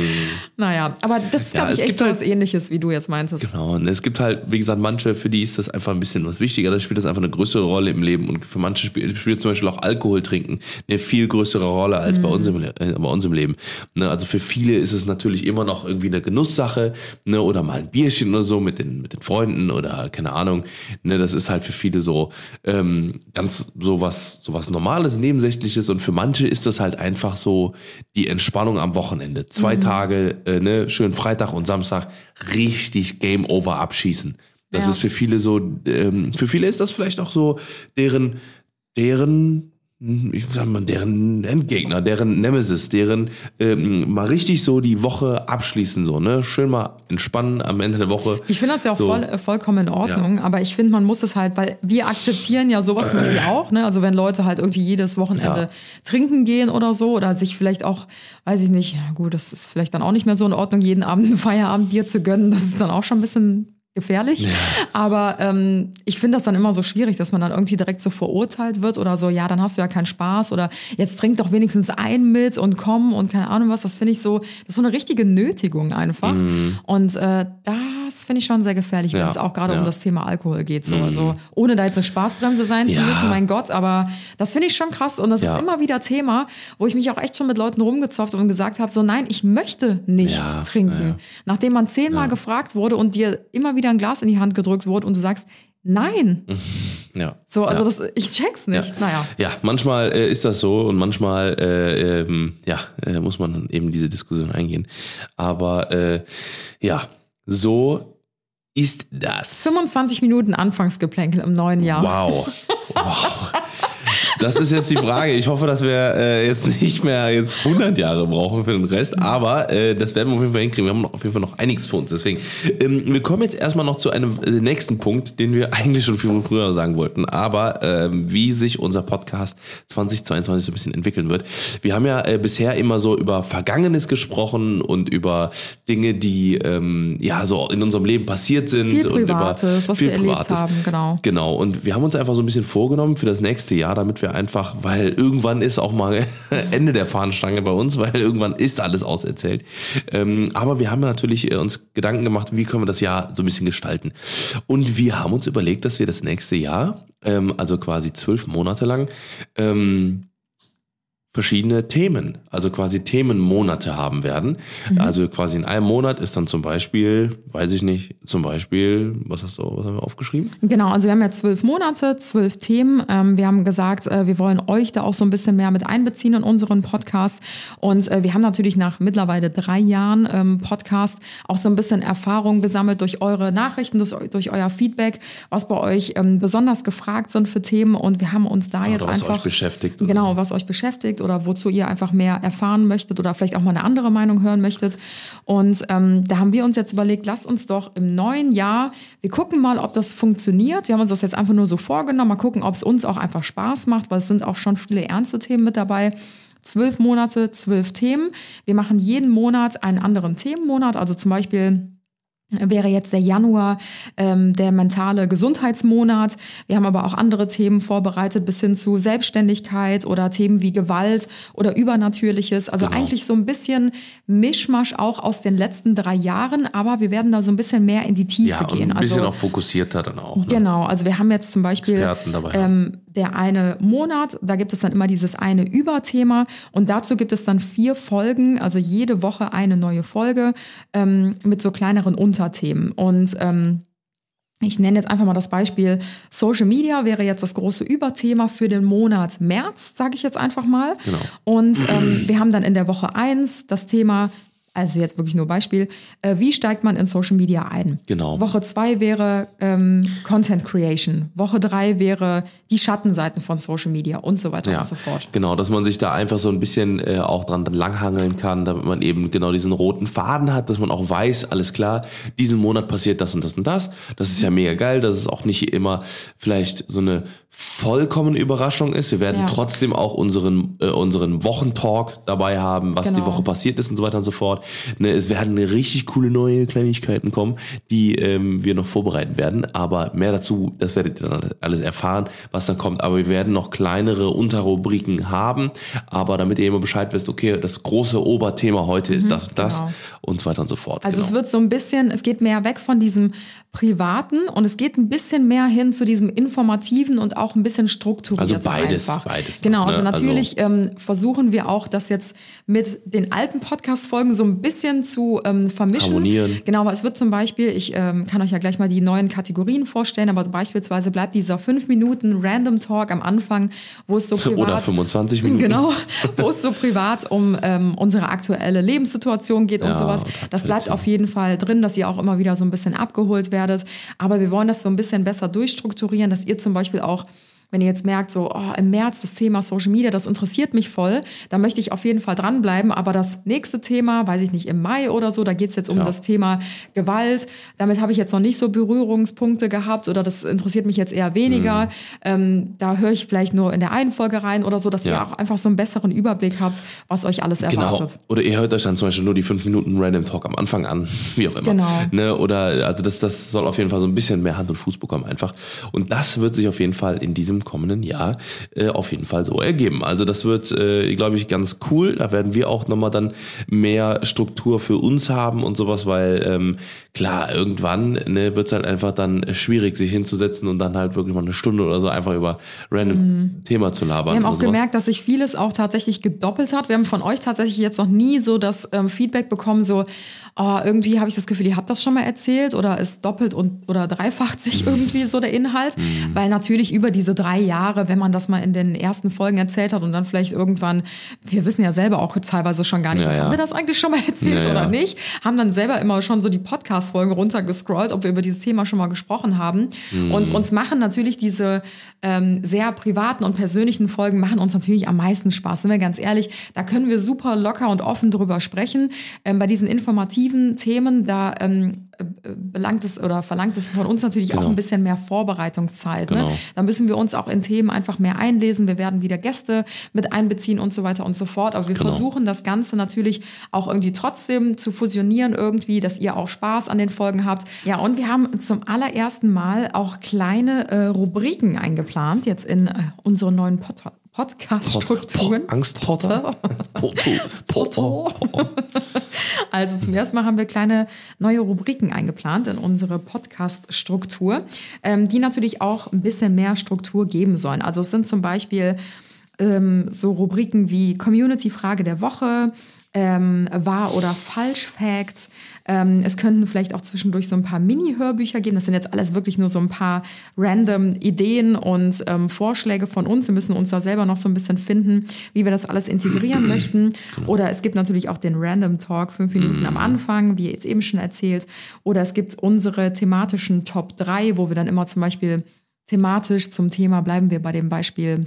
Naja, aber das ist, Mm. Ja, glaube ich, echt so halt- was ähnliches, wie du jetzt meintest. Genau, und es gibt halt, wie gesagt, manche, für die ist das einfach ein bisschen was wichtiger, da spielt das einfach eine größere Rolle im Leben und für manche spielt, spielt zum Beispiel auch Alkohol trinken eine viel größere Rolle als bei, uns im, äh, bei uns im Leben. Ne, also für viele ist es natürlich immer noch irgendwie eine Genusssache ne, oder mal ein Bierchen oder so mit den, mit den Freunden oder keine Ahnung. Ne, das ist halt für viele so ähm, ganz so was, so was Normales Normales, Nebensächliches und für manche ist das halt einfach so die Entspannung am Wochenende. Zwei Tage, äh, ne, schön Freitag und Samstag richtig Game Over abschießen. Das Ja. ist für viele so, ähm, für viele ist das vielleicht auch so deren, deren, ich sag mal, deren Endgegner, deren Nemesis, deren ähm, mal richtig so die Woche abschließen, so, ne? Schön mal entspannen am Ende der Woche. Ich finde das ja auch So. voll, äh, vollkommen in Ordnung, aber ich finde, man muss es halt, weil wir akzeptieren ja sowas Beispiel auch, ne? Also wenn Leute halt irgendwie jedes Wochenende Ja. trinken gehen oder so oder sich vielleicht auch, weiß ich nicht, ja gut, das ist vielleicht dann auch nicht mehr so in Ordnung, jeden Abend ein Feierabendbier zu gönnen, das ist dann auch schon ein bisschen gefährlich. Aber ähm, ich finde das dann immer so schwierig, dass man dann irgendwie direkt so verurteilt wird oder so, ja, dann hast du ja keinen Spaß oder jetzt trink doch wenigstens ein mit und komm und keine Ahnung was. Das finde ich so, das ist so eine richtige Nötigung einfach. Und äh, das finde ich schon sehr gefährlich, wenn Mhm. Ja, es auch gerade ja. Mhm. um das Thema Alkohol geht. So. Also ohne da jetzt eine Spaßbremse sein zu Ja. müssen, mein Gott, aber das finde ich schon krass und das Ja. ist immer wieder Thema, wo ich mich auch echt schon mit Leuten rumgezopft und gesagt habe, so nein, ich möchte nichts Ja, trinken. ja, ja. Nachdem man zehnmal gefragt wurde und dir immer wieder ein Glas in die Hand gedrückt wurde und du sagst, nein. Ja. So, also ja. das, ich check's nicht. Naja. Ja, manchmal äh, ist das so und manchmal äh, ähm, ja, äh, muss man eben diese Diskussion eingehen. Aber äh, ja, so ist das. 25 Minuten Anfangsgeplänkel im neuen Jahr. Wow. Wow. Das ist jetzt die Frage. Ich hoffe, dass wir äh, jetzt nicht mehr jetzt 100 Jahre brauchen für den Rest, aber äh, das werden wir auf jeden Fall hinkriegen. Wir haben auf jeden Fall noch einiges vor uns. Deswegen, ähm, wir kommen jetzt erstmal noch zu einem äh, nächsten Punkt, den wir eigentlich schon viel früher sagen wollten, aber ähm, wie sich unser Podcast 2022 so ein bisschen entwickeln wird. Wir haben ja äh, bisher immer so über Vergangenes gesprochen und über Dinge, die ähm, ja so in unserem Leben passiert sind Viel und Privates, über was viel wir erlebt Privates. haben, genau. Genau, und wir haben uns einfach so ein bisschen vorgenommen für das nächste Jahr, damit wir einfach, weil irgendwann ist auch mal Ende der Fahnenstange bei uns, weil irgendwann ist alles auserzählt. Ähm, aber wir haben natürlich äh, uns Gedanken gemacht, wie können wir das Jahr so ein bisschen gestalten. Und wir haben uns überlegt, dass wir das nächste Jahr, ähm, also quasi zwölf Monate lang, ähm, verschiedene Themen, also quasi Themenmonate haben werden. Also quasi in einem Monat ist dann zum Beispiel, weiß ich nicht, zum Beispiel, was hast du, was haben wir aufgeschrieben? Genau, also wir haben ja zwölf Monate, zwölf Themen. Ähm, wir haben gesagt, äh, wir wollen euch da auch so ein bisschen mehr mit einbeziehen in unseren Podcast. Und äh, wir haben natürlich nach mittlerweile drei Jahren ähm, Podcast auch so ein bisschen Erfahrung gesammelt durch eure Nachrichten, durch, euer Feedback, was bei euch ähm, besonders gefragt sind für Themen. Und wir haben uns da jetzt was einfach euch beschäftigt Genau, was euch beschäftigt oder wozu ihr einfach mehr erfahren möchtet oder vielleicht auch mal eine andere Meinung hören möchtet. Und ähm, da haben wir uns jetzt überlegt, lasst uns doch im neuen Jahr, wir gucken mal, ob das funktioniert. Wir haben uns das jetzt einfach nur so vorgenommen, mal gucken, ob es uns auch einfach Spaß macht, weil es sind auch schon viele ernste Themen mit dabei. Zwölf Monate, zwölf Themen. Wir machen jeden Monat einen anderen Themenmonat, also zum Beispiel wäre jetzt der Januar ähm, der mentale Gesundheitsmonat. Wir haben aber auch andere Themen vorbereitet bis hin zu Selbstständigkeit oder Themen wie Gewalt oder Übernatürliches. Also Genau. eigentlich so ein bisschen Mischmasch auch aus den letzten drei Jahren, aber wir werden da so ein bisschen mehr in die Tiefe ja, gehen. ein bisschen also, auch fokussierter dann auch. Ne? Genau, also wir haben jetzt zum Beispiel Experten dabei ähm, der eine Monat, da gibt es dann immer dieses eine Überthema und dazu gibt es dann vier Folgen, also jede Woche eine neue Folge ähm, mit so kleineren Unterthemen und ähm, ich nenne jetzt einfach mal das Beispiel Social Media wäre jetzt das große Überthema für den Monat März, sage ich jetzt einfach mal. Genau. Und ähm, wir haben dann in der Woche eins das Thema, also jetzt wirklich nur Beispiel, äh, wie steigt man in Social Media ein? Genau. Woche zwei wäre ähm, Content Creation. Woche drei wäre die Schattenseiten von Social Media und so weiter Ja, und so fort. genau, dass man sich da einfach so ein bisschen äh, auch dran langhangeln kann, damit man eben genau diesen roten Faden hat, dass man auch weiß, alles klar, diesen Monat passiert das und das und das. Das ist ja mega geil, dass es auch nicht immer vielleicht so eine vollkommene Überraschung ist. Wir werden Ja. trotzdem auch unseren, äh, unseren Wochentalk dabei haben, was die Genau. Woche passiert ist und so weiter und so fort. Ne, es werden richtig coole neue Kleinigkeiten kommen, die ähm, wir noch vorbereiten werden. Aber mehr dazu, das werdet ihr dann alles erfahren, was dann kommt. Aber wir werden noch kleinere Unterrubriken haben. Aber damit ihr immer Bescheid wisst, okay, das große Oberthema heute ist das und das genau. und so weiter und so fort. Also genau. es wird so ein bisschen, es geht mehr weg von diesem privaten und es geht ein bisschen mehr hin zu diesem informativen und auch ein bisschen strukturierter Also beides, einfach. beides noch, Genau, ne? also natürlich ähm, versuchen wir auch, das jetzt mit den alten Podcast-Folgen so ein bisschen zu ähm, vermischen. Harmonieren. Genau, aber es wird zum Beispiel, ich ähm, kann euch ja gleich mal die neuen Kategorien vorstellen, aber beispielsweise bleibt dieser 5 Minuten Random Talk am Anfang, wo es so privat... Oder 25 Minuten. Genau, wo es so privat um ähm, unsere aktuelle Lebenssituation geht und Ja, sowas. und Das bleibt auf jeden Fall drin, dass ihr auch immer wieder so ein bisschen abgeholt werdet. Aber wir wollen das so ein bisschen besser durchstrukturieren, dass ihr zum Beispiel auch wenn ihr jetzt merkt, so oh, im März das Thema Social Media, das interessiert mich voll, da möchte ich auf jeden Fall dranbleiben. Aber das nächste Thema, weiß ich nicht, im Mai oder so, da geht es jetzt um Ja. das Thema Gewalt. Damit habe ich jetzt noch nicht so Berührungspunkte gehabt oder das interessiert mich jetzt eher Mhm. weniger. Ähm, da höre ich vielleicht nur in der einen Folge rein oder so, dass Ja. ihr auch einfach so einen besseren Überblick habt, was euch alles Genau. erwartet. Oder ihr hört euch dann zum Beispiel nur die fünf Minuten Random Talk am Anfang an, wie auch immer. Genau. Ne? Oder also das, das soll auf jeden Fall so ein bisschen mehr Hand und Fuß bekommen einfach. Und das wird sich auf jeden Fall in diesem kommenden Jahr äh, auf jeden Fall so ergeben. Also das wird, äh, glaube ich, ganz cool. Da werden wir auch nochmal dann mehr Struktur für uns haben und sowas, weil ähm, klar, irgendwann ne, wird es halt einfach dann schwierig, sich hinzusetzen und dann halt wirklich mal eine Stunde oder so einfach über random Thema zu labern. Mhm. Wir haben auch sowas. gemerkt, dass sich vieles auch tatsächlich gedoppelt hat. Wir haben von euch tatsächlich jetzt noch nie so das ähm, Feedback bekommen, so oh, irgendwie habe ich das Gefühl, ihr habt das schon mal erzählt oder ist doppelt und oder dreifacht sich irgendwie so der Inhalt, weil natürlich über diese drei Jahre, wenn man das mal in den ersten Folgen erzählt hat und dann vielleicht irgendwann, wir wissen ja selber auch teilweise schon gar nicht, Ja, mehr, ja. haben wir das eigentlich schon mal erzählt Ja, oder nicht, haben dann selber immer schon so die Podcast-Folgen runtergescrollt, ob wir über dieses Thema schon mal gesprochen haben und Mhm. uns machen natürlich diese ähm, sehr privaten und persönlichen Folgen machen uns natürlich am meisten Spaß, sind wir ganz ehrlich. Da können wir super locker und offen drüber sprechen. Ähm, bei diesen informativen Themen, da ähm, äh, belangt es oder verlangt es von uns natürlich auch Genau. ein bisschen mehr Vorbereitungszeit. Ne? Genau. Da müssen wir uns auch in Themen einfach mehr einlesen. Wir werden wieder Gäste mit einbeziehen und so weiter und so fort. Aber wir Genau. versuchen das Ganze natürlich auch irgendwie trotzdem zu fusionieren irgendwie, dass ihr auch Spaß an den Folgen habt. Ja, und wir haben zum allerersten Mal auch kleine äh, Rubriken eingeplant jetzt in äh, unseren neuen Pod Podcast-Strukturen. Po- Angstpotter? Porto. Porto. Also zum ersten Mal haben wir kleine neue Rubriken eingeplant in unsere Podcast-Struktur, ähm, die natürlich auch ein bisschen mehr Struktur geben sollen. Also es sind zum Beispiel ähm, so Rubriken wie Community-Frage der Woche, ähm, Wahr- oder Falsch-Facts. Ähm, es könnten vielleicht auch zwischendurch so ein paar Mini-Hörbücher geben. Das sind jetzt alles wirklich nur so ein paar random Ideen und ähm, Vorschläge von uns. Wir müssen uns da selber noch so ein bisschen finden, wie wir das alles integrieren möchten. Oder es gibt natürlich auch den Random Talk, fünf Minuten am Anfang, wie jetzt eben schon erzählt. Oder es gibt unsere thematischen Top 3, wo wir dann immer zum Beispiel thematisch zum Thema, bleiben wir bei dem Beispiel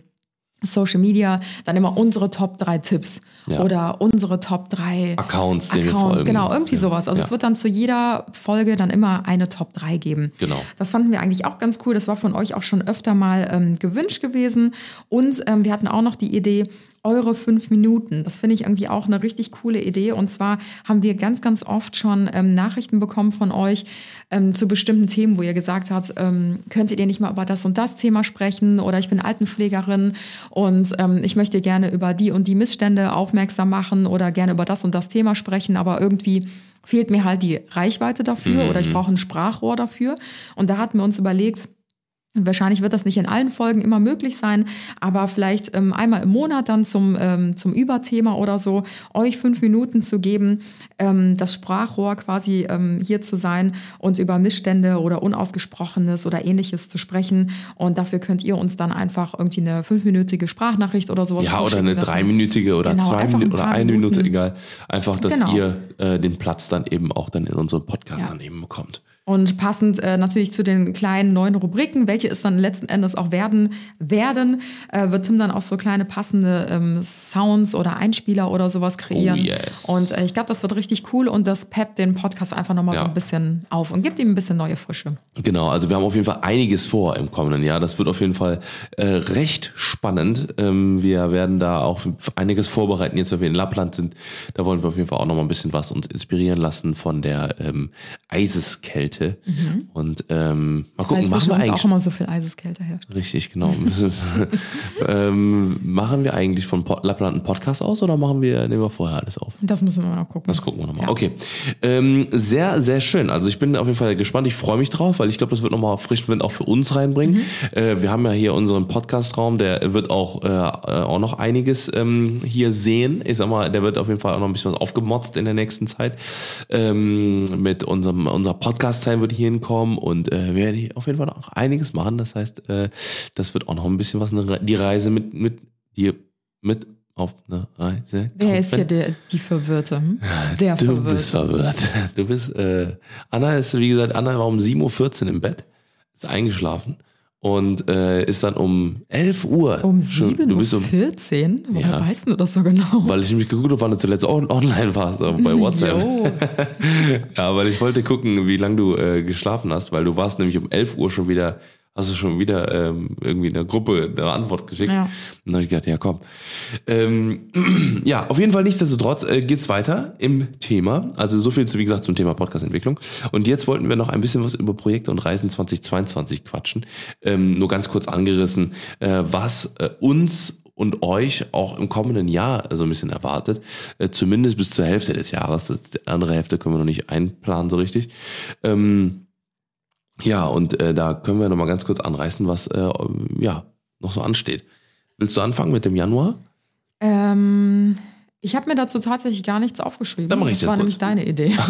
Social Media, dann immer unsere Top 3 Tipps Ja. oder unsere Top 3 Accounts, Accounts, genau, irgendwie Ja. sowas. Also Ja. es wird dann zu jeder Folge dann immer eine Top 3 geben. Genau. Das fanden wir eigentlich auch ganz cool. Das war von euch auch schon öfter mal ähm, gewünscht gewesen. Und ähm, wir hatten auch noch die Idee, eure fünf Minuten. Das finde ich irgendwie auch eine richtig coole Idee. Und zwar haben wir ganz, ganz oft schon ähm, Nachrichten bekommen von euch ähm, zu bestimmten Themen, wo ihr gesagt habt, ähm, könntet ihr nicht mal über das und das Thema sprechen oder ich bin Altenpflegerin und ähm, ich möchte gerne über die und die Missstände aufmerksam machen oder gerne über das und das Thema sprechen, aber irgendwie fehlt mir halt die Reichweite dafür oder ich brauche ein Sprachrohr dafür. Und da hatten wir uns überlegt, Wahrscheinlich wird das nicht in allen Folgen immer möglich sein, aber vielleicht ähm, einmal im Monat dann zum, ähm, zum Überthema oder so, euch fünf Minuten zu geben, ähm, das Sprachrohr quasi ähm, hier zu sein und über Missstände oder Unausgesprochenes oder ähnliches zu sprechen. Und dafür könnt ihr uns dann einfach irgendwie eine fünfminütige Sprachnachricht oder sowas Ja, oder eine lassen. dreiminütige oder Genau, zwei Minuten oder eine Minute, egal. Einfach, dass Genau. ihr äh, den Platz dann eben auch dann in unserem Podcast Ja. dann eben bekommt. Und passend äh, natürlich zu den kleinen neuen Rubriken, welche es dann letzten Endes auch werden, werden äh, wird Tim dann auch so kleine passende ähm, Sounds oder Einspieler oder sowas kreieren. Oh, yes. Und äh, ich glaube, das wird richtig cool und das peppt den Podcast einfach nochmal Ja. so ein bisschen auf und gibt ihm ein bisschen neue Frische. Genau, also wir haben auf jeden Fall einiges vor im kommenden Jahr. Das wird auf jeden Fall äh, recht spannend. Ähm, wir werden da auch einiges vorbereiten, jetzt wenn wir in Lappland sind. Da wollen wir auf jeden Fall auch noch mal ein bisschen was uns inspirieren lassen von der ähm, Eiseskälte Kälte. Und ähm, mal gucken, Weil machen wir eigentlich auch immer so viel Eiseskälte herrscht. Richtig, genau. ähm, machen wir eigentlich von Pod Lappland einen Podcast aus oder machen wir, nehmen wir vorher alles auf? Das müssen wir mal noch gucken. Das gucken wir nochmal. Ja. Okay. Ähm, sehr, sehr schön. Also ich bin auf jeden Fall gespannt. Ich freue mich drauf, weil ich glaube, das wird nochmal frischen Wind auch für uns reinbringen. Äh, wir haben ja hier unseren Podcastraum, der wird auch, äh, auch noch einiges ähm, hier sehen. Ich sag mal, der wird auf jeden Fall auch noch ein bisschen was aufgemotzt in der nächsten Zeit. Ähm, mit unserem, unser Podcast-Time wird hier hinkommen und äh, werde ich auf jeden Fall auch einiges machen. Das heißt, äh, das wird auch noch ein bisschen was, die Reise mit, mit dir, mit auf eine Reise. Wer ist hier kommen. der, die Verwirrte? Hm? Der Du Verwirrte. bist verwirrt. Du bist, äh, Anna ist, wie gesagt, Anna war um 7.14 Uhr im Bett, ist eingeschlafen und äh, ist dann um 11 Uhr. um schon- Du bist um, 7.14 Uhr? Woher Ja. weißt du das so genau? weil ich nämlich geguckt habe, wann du zuletzt on online warst, bei WhatsApp. Ja, weil ich wollte gucken, wie lange du äh, geschlafen hast, weil du warst nämlich um 11 Uhr schon wieder, hast du schon wieder ähm, irgendwie in der Gruppe eine Antwort geschickt. Ja. Und dann habe ich gedacht, ja komm. Ähm, ja, auf jeden Fall nichtsdestotrotz äh, geht's weiter im Thema. Also so viel, zu, wie gesagt, zum Thema Podcast-Entwicklung. Und jetzt wollten wir noch ein bisschen was über Projekte und Reisen 2022 quatschen. Ähm, nur ganz kurz angerissen, äh, was äh, uns und euch auch im kommenden Jahr so ein bisschen erwartet. Äh, zumindest bis zur Hälfte des Jahres. Die andere Hälfte können wir noch nicht einplanen so richtig. Ähm, ja, und äh, da können wir noch mal ganz kurz anreißen, was äh, ja noch so ansteht. Willst du anfangen mit dem Januar? Ähm, ich habe mir dazu tatsächlich gar nichts aufgeschrieben. Dann mach ich das das war kurz. nämlich deine Idee.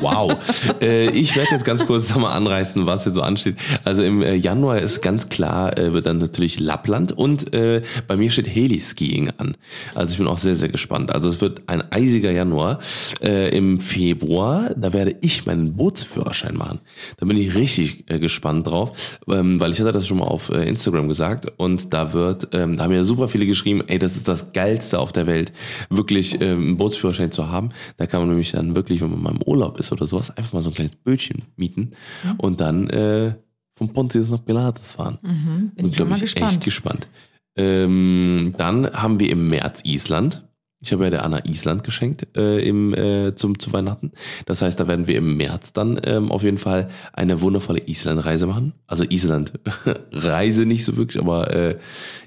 Wow. äh, ich werde jetzt ganz kurz nochmal anreißen, was hier so ansteht. Also im äh, Januar ist ganz klar, äh, wird dann natürlich Lappland und äh, bei mir steht Heliskiing an. Also ich bin auch sehr, sehr gespannt. Also es wird ein eisiger Januar. Äh, Im Februar, da werde ich meinen Bootsführerschein machen. Da bin ich richtig äh, gespannt drauf, ähm, weil ich hatte das schon mal auf Instagram gesagt und da wird, ähm, da haben ja super viele geschrieben, ey, das ist das Geilste auf der Welt, wirklich ähm, einen Bootsführerschein zu haben. Da kann man nämlich dann wirklich, wenn man mal im Urlaub ist oder sowas, einfach mal so ein kleines Bötchen mieten und dann äh, vom Pontius nach Pilates fahren. Mhm, bin Und ich glaube mal ich gespannt. echt gespannt. Ähm, dann haben wir im März Island. Ich habe ja der Anna Island geschenkt äh, im, äh, zum, zu Weihnachten. Das heißt, da werden wir im März dann ähm, auf jeden Fall eine wundervolle Island-Reise machen. Also Island-Reise nicht so wirklich, aber äh,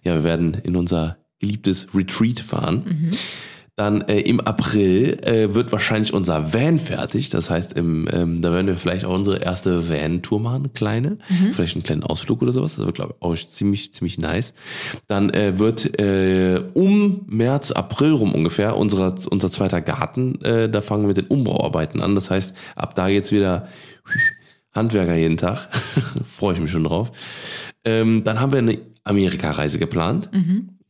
ja, wir werden in unser geliebtes Retreat fahren. Mhm. Dann äh, im April äh, wird wahrscheinlich unser Van fertig. Das heißt, im, ähm, da werden wir vielleicht auch unsere erste Van-Tour machen, eine kleine. Vielleicht einen kleinen Ausflug oder sowas. Das wird, glaube ich, auch ziemlich, ziemlich nice. Dann äh, wird äh, um März, April rum ungefähr unser, unser zweiter Garten, äh, da fangen wir mit den Umbauarbeiten an. Das heißt, ab da jetzt wieder Handwerker jeden Tag. Freue ich mich schon drauf. Ähm, dann haben wir eine Amerika-Reise geplant.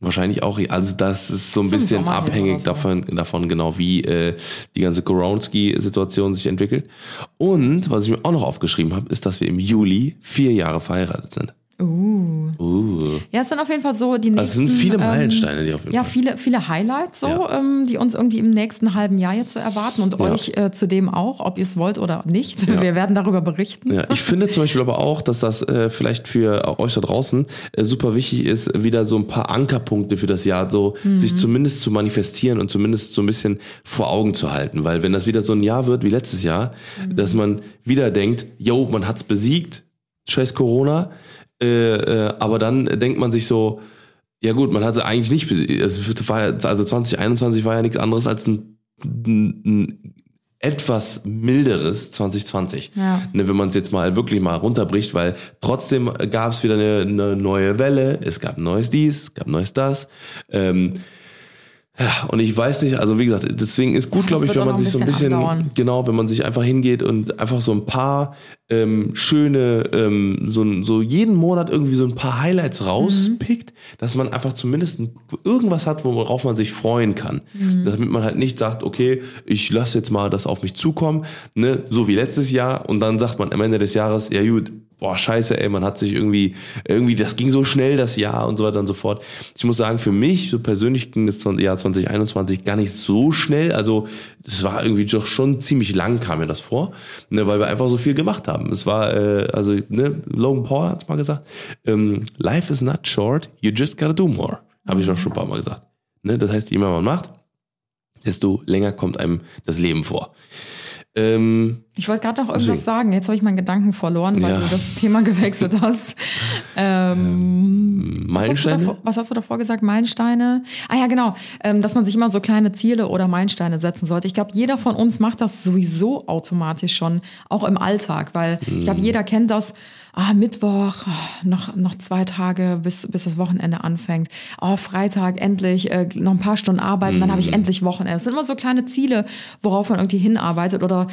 Wahrscheinlich auch, also das ist so ein. Zum bisschen Sommer abhängig so. davon, davon, genau wie äh, die ganze Koronski-Situation sich entwickelt. Und was ich mir auch noch aufgeschrieben habe, ist, dass wir im Juli vier Jahre verheiratet sind. Uh. Uh. Ja, es sind auf jeden Fall so die nächsten. Also es sind viele ähm, Meilensteine, die auf jeden Ja, Fall. viele, viele Highlights so, Ja. ähm, die uns irgendwie im nächsten halben Jahr jetzt so erwarten und Ja. euch äh, zudem auch, ob ihr es wollt oder nicht. Ja. Wir werden darüber berichten. Ja, ich finde zum Beispiel aber auch, dass das äh, vielleicht für euch da draußen äh, super wichtig ist, wieder so ein paar Ankerpunkte für das Jahr so sich zumindest zu manifestieren und zumindest so ein bisschen vor Augen zu halten. Weil wenn das wieder so ein Jahr wird wie letztes Jahr, dass man wieder denkt, yo, man hat's besiegt, scheiß Corona, äh, äh, aber dann denkt man sich so, ja gut, man hat sie eigentlich nicht also 2021 war ja nichts anderes als ein, ein, ein etwas milderes 2020. Ja. Ne, wenn man es jetzt mal wirklich mal runterbricht, weil trotzdem gab es wieder eine, eine neue Welle, es gab ein neues dies, es gab ein neues das. Ähm, ja, und ich weiß nicht, also wie gesagt, deswegen ist gut, glaube ich, wenn man sich so ein bisschen andauern. genau, wenn man sich einfach hingeht und einfach so ein paar ähm, schöne, ähm, so, so jeden Monat irgendwie so ein paar Highlights rauspickt, dass man einfach zumindest irgendwas hat, worauf man sich freuen kann. Damit man halt nicht sagt, okay, ich lasse jetzt mal das auf mich zukommen, ne, so wie letztes Jahr und dann sagt man am Ende des Jahres, ja gut, boah, scheiße, ey, man hat sich irgendwie, irgendwie, das ging so schnell, das Jahr und so weiter und so fort. Ich muss sagen, für mich, so persönlich ging das Jahr 2021 gar nicht so schnell. Also, das war irgendwie doch schon ziemlich lang, kam mir das vor, ne, weil wir einfach so viel gemacht haben. Es war, äh, also, ne, Logan Paul hat's mal gesagt, ähm, life is not short, you just gotta do more. Habe ich doch schon ein paar Mal gesagt. Ne, das heißt, je mehr man macht, desto länger kommt einem das Leben vor. Ähm, Ich wollte gerade noch irgendwas Deswegen. sagen. Jetzt habe ich meinen Gedanken verloren, weil Ja. du das Thema gewechselt hast. Ähm, was, hast du Meilensteine? davor, was hast du davor gesagt? Meilensteine? Ah ja, genau. Ähm, dass man sich immer so kleine Ziele oder Meilensteine setzen sollte. Ich glaube, jeder von uns macht das sowieso automatisch schon, auch im Alltag, weil ich Mhm. glaube, jeder kennt das. Ah, Mittwoch, ah, noch, noch zwei Tage, bis, bis das Wochenende anfängt. Oh, Freitag, endlich, äh, noch ein paar Stunden arbeiten, dann habe Mhm. ich endlich Wochenende. Es sind immer so kleine Ziele, worauf man irgendwie hinarbeitet oder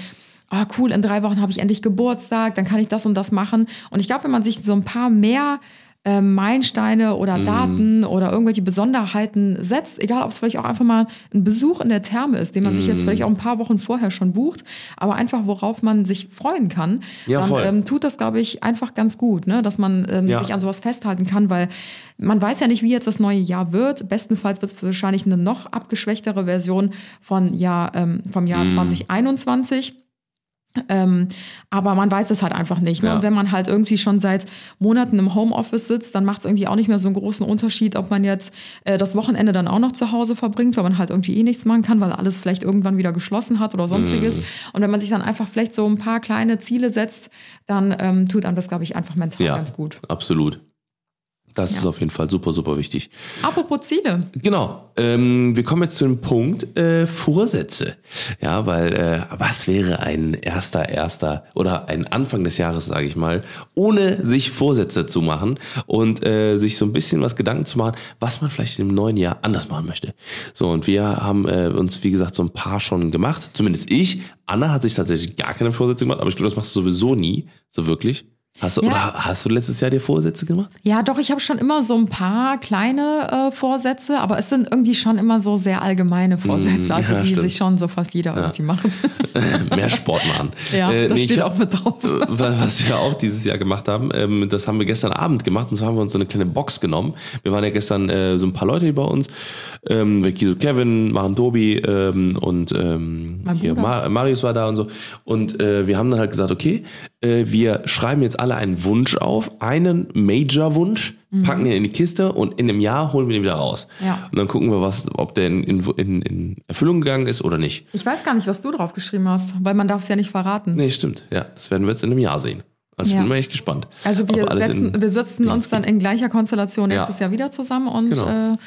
ah cool, in drei Wochen habe ich endlich Geburtstag, dann kann ich das und das machen. Und ich glaube, wenn man sich so ein paar mehr ähm, Meilensteine oder Mhm. Daten oder irgendwelche Besonderheiten setzt, egal ob es vielleicht auch einfach mal ein Besuch in der Therme ist, den man sich Mhm. jetzt vielleicht auch ein paar Wochen vorher schon bucht, aber einfach worauf man sich freuen kann, Ja, dann ähm, tut das, glaube ich, einfach ganz gut, ne? dass man ähm, Ja. sich an sowas festhalten kann, weil man weiß ja nicht, wie jetzt das neue Jahr wird. Bestenfalls wird es wahrscheinlich eine noch abgeschwächtere Version von Jahr, ähm, vom Jahr Mhm. 2021. Ähm, aber man weiß es halt einfach nicht. Ne? Ja. Und wenn man halt irgendwie schon seit Monaten im Homeoffice sitzt, dann macht es irgendwie auch nicht mehr so einen großen Unterschied, ob man jetzt äh, das Wochenende dann auch noch zu Hause verbringt, weil man halt irgendwie eh nichts machen kann, weil alles vielleicht irgendwann wieder geschlossen hat oder sonstiges. Mhm. Und wenn man sich dann einfach vielleicht so ein paar kleine Ziele setzt, dann ähm, tut einem das, glaube ich, einfach mental ja, ganz gut. absolut. Das ist Ja. auf jeden Fall super, super wichtig. Apropos Ziele. Genau. Ähm, wir kommen jetzt zu dem Punkt äh, Vorsätze. Ja, weil äh, was wäre ein erster, erster oder ein Anfang des Jahres, sage ich mal, ohne sich Vorsätze zu machen und äh, sich so ein bisschen was Gedanken zu machen, was man vielleicht im neuen Jahr anders machen möchte. So, und wir haben äh, uns, wie gesagt, so ein paar schon gemacht. Zumindest ich. Anna hat sich tatsächlich gar keine Vorsätze gemacht, aber ich glaube, das machst du sowieso nie, so wirklich. Hast du, Ja. oder hast du letztes Jahr dir Vorsätze gemacht? Ja, doch, ich habe schon immer so ein paar kleine äh, Vorsätze, aber es sind irgendwie schon immer so sehr allgemeine Vorsätze, also Mm, ja, die stimmt. sich schon so fast jeder irgendwie macht. Mehr Sport machen. ja, Äh, das nee, ich steht hab- auch mit drauf. Was wir auch dieses Jahr gemacht haben, ähm, das haben wir gestern Abend gemacht und zwar haben wir uns so eine kleine Box genommen. Wir waren ja gestern äh, so ein paar Leute hier bei uns, ähm, Vicky, so Kevin, Maren Tobi ähm, und ähm, hier Bruder. Ma Marius war da und so. Und äh, wir haben dann halt gesagt, okay, wir schreiben jetzt alle einen Wunsch auf, einen Major-Wunsch, packen den in die Kiste und in einem Jahr holen wir den wieder raus. Mhm. Ja. Und dann gucken wir, was, ob der in, in, in, Erfüllung gegangen ist oder nicht. Ich weiß gar nicht, was du drauf geschrieben hast, weil man darf es ja nicht verraten. Nee, stimmt. Ja, das werden wir jetzt in einem Jahr sehen. Also ich Ja. bin mal echt gespannt. Also wir, setzen, wir setzen uns dann in gleicher Konstellation Ja. nächstes Jahr wieder zusammen und Genau. äh,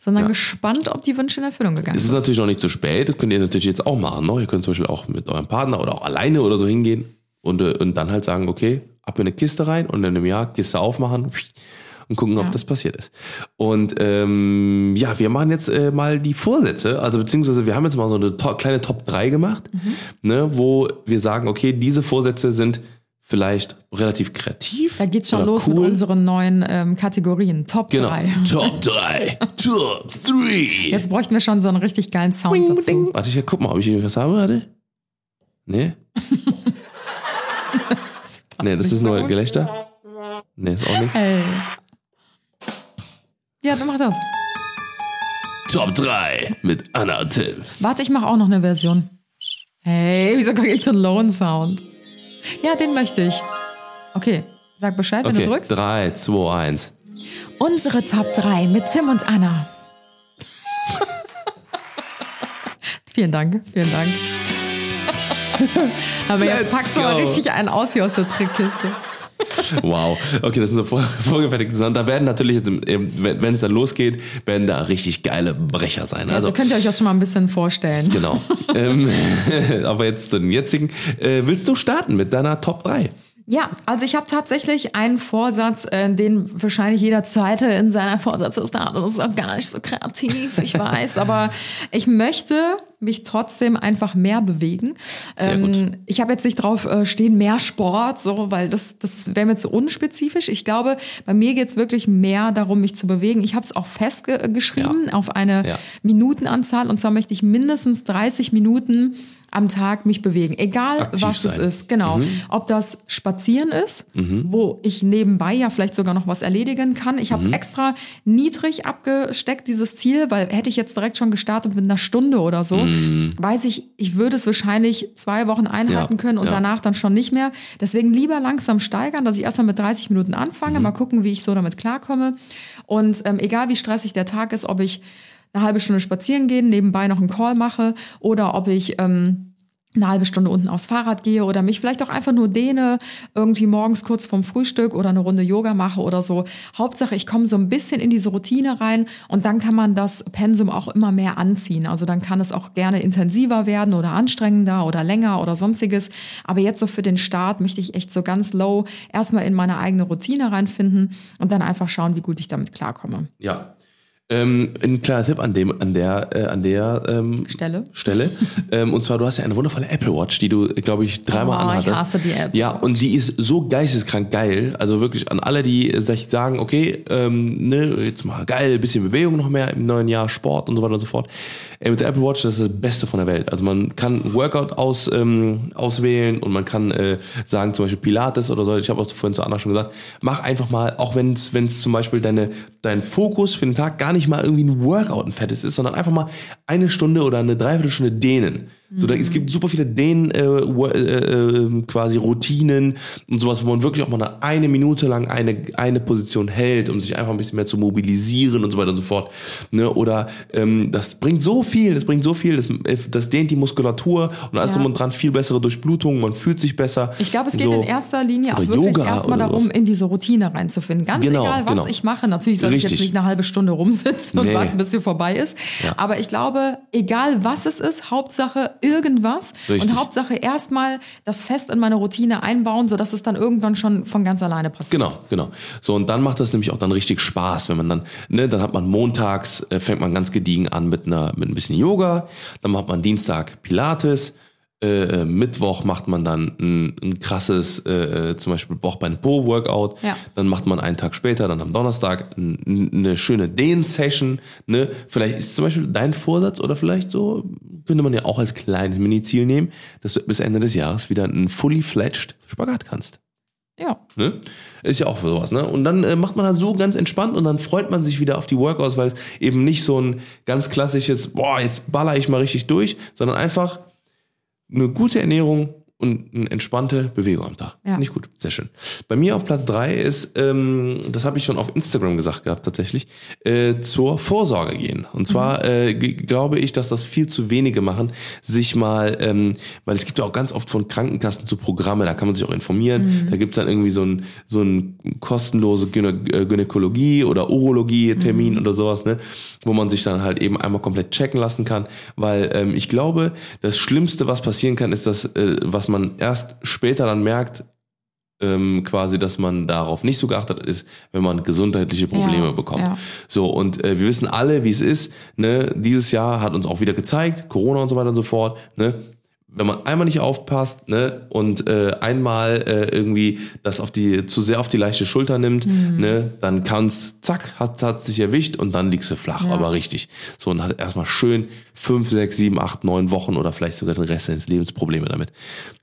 sind dann Ja. gespannt, ob die Wünsche in Erfüllung gegangen Es ist sind. natürlich noch nicht zu spät, das könnt ihr natürlich jetzt auch machen. Ne? Ihr könnt zum Beispiel auch mit eurem Partner oder auch alleine oder so hingehen und, äh, und dann halt sagen, okay, ab in eine Kiste rein und in einem Jahr Kiste aufmachen und gucken, ob Ja. das passiert ist. Und ähm, ja, wir machen jetzt äh, mal die Vorsätze, also beziehungsweise wir haben jetzt mal so eine to kleine Top 3 gemacht, Mhm. ne, wo wir sagen, okay, diese Vorsätze sind vielleicht relativ kreativ. Da geht's schon los cool. mit unseren neuen ähm, Kategorien. Top Genau. 3. Top 3. Top 3. Jetzt bräuchten wir schon so einen richtig geilen Sound dazu. Warte, ich guck mal, ob ich irgendwas habe. Warte. Nee? nee, das ist so nur gut. Gelächter. Nee, ist auch nicht. Hey. Ja, dann mach das. Top 3 mit Anna und Tim. Warte, ich mache auch noch eine Version. Hey, wieso kriege ich so einen Lone-Sound? Ja, den möchte ich. Okay, sag Bescheid, wenn Okay, du drückst. 3, 2, 1. Unsere Top 3 mit Tim und Anna. vielen Dank, vielen Dank. Aber jetzt Let's packst du mal richtig einen aus hier aus der Trickkiste. Wow. Okay, das sind so vor, vorgefertigte Sachen. Da werden natürlich, jetzt, wenn es dann losgeht, werden da richtig geile Brecher sein. Also, Also, könnt ihr euch das schon mal ein bisschen vorstellen. genau. ähm, aber jetzt zu den jetzigen. Äh, willst du starten mit deiner Top 3? Ja, also ich habe tatsächlich einen Vorsatz, äh, den wahrscheinlich jeder Zweite in seiner Vorsatzliste hat. Und das ist auch gar nicht so kreativ, ich weiß. aber ich möchte mich trotzdem einfach mehr bewegen. Gut. Ich habe jetzt nicht drauf äh, stehen, mehr Sport, so, weil das, das wäre mir zu unspezifisch. Ich glaube, bei mir geht's wirklich mehr darum, mich zu bewegen. Ich habe es auch festgeschrieben auf eine Ja. Minutenanzahl. Und zwar möchte ich mindestens 30 Minuten am Tag mich bewegen. Egal, Aktiv was es sein. ist. Genau. Ob das Spazieren ist, wo ich nebenbei ja vielleicht sogar noch was erledigen kann. Ich habe es extra niedrig abgesteckt, dieses Ziel, weil hätte ich jetzt direkt schon gestartet mit einer Stunde oder so, weiß ich, ich würde es wahrscheinlich zwei Wochen einhalten Ja, können und ja. danach dann schon nicht mehr. Deswegen lieber langsam steigern, dass ich erstmal mit 30 Minuten anfange, Mhm. mal gucken, wie ich so damit klarkomme. Und ähm, egal wie stressig der Tag ist, ob ich eine halbe Stunde spazieren gehen, nebenbei noch einen Call mache oder ob ich ähm, eine halbe Stunde unten aufs Fahrrad gehe oder mich vielleicht auch einfach nur dehne, irgendwie morgens kurz vorm Frühstück oder eine Runde Yoga mache oder so. Hauptsache, ich komme so ein bisschen in diese Routine rein und dann kann man das Pensum auch immer mehr anziehen. Also dann kann es auch gerne intensiver werden oder anstrengender oder länger oder sonstiges. Aber jetzt so für den Start möchte ich echt so ganz low erstmal in meine eigene Routine reinfinden und dann einfach schauen, wie gut ich damit klarkomme. Ja. Ähm, ein kleiner Tipp an dem, an der, äh, an der ähm, Stelle. Stelle. ähm, und zwar, du hast ja eine wundervolle Apple Watch, die du, glaube ich, dreimal Oh, ich anhattest. hasse die Apple Ja, und die ist so geisteskrank geil. Also wirklich an alle, die sich sagen, okay, ähm, ne, jetzt mal geil, bisschen Bewegung noch mehr im neuen Jahr, Sport und so weiter und so fort. Ey, mit der Apple Watch, das ist das Beste von der Welt. Also man kann Workout aus, ähm, auswählen und man kann äh, sagen, zum Beispiel Pilates oder so. Ich habe auch vorhin zu Anna schon gesagt, mach einfach mal, auch wenn es wenn es zum Beispiel deine, dein Fokus für den Tag gar nicht mal irgendwie ein Workout, ein fettes ist, sondern einfach mal eine Stunde oder eine Dreiviertelstunde dehnen. So, da, es gibt super viele Dehnen, äh, äh, äh, quasi Routinen und sowas, wo man wirklich auch mal eine, eine Minute lang eine, eine Position hält, um sich einfach ein bisschen mehr zu mobilisieren und so weiter und so fort. Ne? Oder ähm, das bringt so viel, das bringt so viel, das, äh, das dehnt die Muskulatur und da ist Ja. drum und dran viel bessere Durchblutung, man fühlt sich besser. Ich glaube, es geht So. in erster Linie auch Oder wirklich Yoga erstmal darum, in diese Routine reinzufinden. Ganz Genau, egal, was genau. ich mache. Natürlich soll ich Richtig. jetzt nicht eine halbe Stunde rumsitzen und Nee. warten, bis sie vorbei ist. Ja. Aber ich glaube, egal was es ist, Hauptsache irgendwas. Richtig. Und Hauptsache erstmal das fest in meine Routine einbauen, sodass es dann irgendwann schon von ganz alleine passiert. Genau, genau. So, und dann macht das nämlich auch dann richtig Spaß, wenn man dann, ne, dann hat man montags, äh, fängt man ganz gediegen an mit einer, mit ein bisschen Yoga, dann macht man Dienstag Pilates, äh, äh, Mittwoch macht man dann ein, ein krasses, äh, äh, zum Beispiel Bauchbein-Po-Workout, Ja. dann macht man einen Tag später, dann am Donnerstag, n- n- eine schöne Dehn-Session, ne, vielleicht ist zum Beispiel dein Vorsatz oder vielleicht so, könnte man ja auch als kleines Mini-Ziel nehmen, dass du bis Ende des Jahres wieder einen fully-fledged Spagat kannst. Ja. Ne? Ist ja auch sowas, ne? Und dann äh, macht man das so ganz entspannt und dann freut man sich wieder auf die Workouts, weil es eben nicht so ein ganz klassisches, boah, jetzt baller ich mal richtig durch, sondern einfach eine gute Ernährung und eine entspannte Bewegung am Tag. Ja. Nicht gut, sehr schön. Bei mir auf Platz drei ist, ähm, das habe ich schon auf Instagram gesagt gehabt tatsächlich, äh, zur Vorsorge gehen. Und zwar äh, g- glaube ich, dass das viel zu wenige machen, sich mal, ähm, weil es gibt ja auch ganz oft von Krankenkassen zu Programme, da kann man sich auch informieren. Da gibt's dann irgendwie so ein, so ein kostenlose Gynä äh, Gynäkologie oder Urologie-Termin oder sowas, ne? wo man sich dann halt eben einmal komplett checken lassen kann. Weil ähm, ich glaube, das Schlimmste, was passieren kann, ist das, äh, was man erst später dann merkt, ähm, quasi, dass man darauf nicht so geachtet ist, wenn man gesundheitliche Probleme Ja, bekommt. ja. So, und äh, wir wissen alle, wie es ist. Ne? Dieses Jahr hat uns auch wieder gezeigt, Corona und so weiter und so fort. Ne? Wenn man einmal nicht aufpasst ne, und äh, einmal äh, irgendwie das auf die zu sehr auf die leichte Schulter nimmt, Mhm. ne, dann kann's zack, hat hat sich erwischt und dann liegst du flach, Ja. aber richtig. So und hat erstmal schön fünf, sechs, sieben, acht, neun Wochen oder vielleicht sogar den Rest seines Lebens Probleme damit.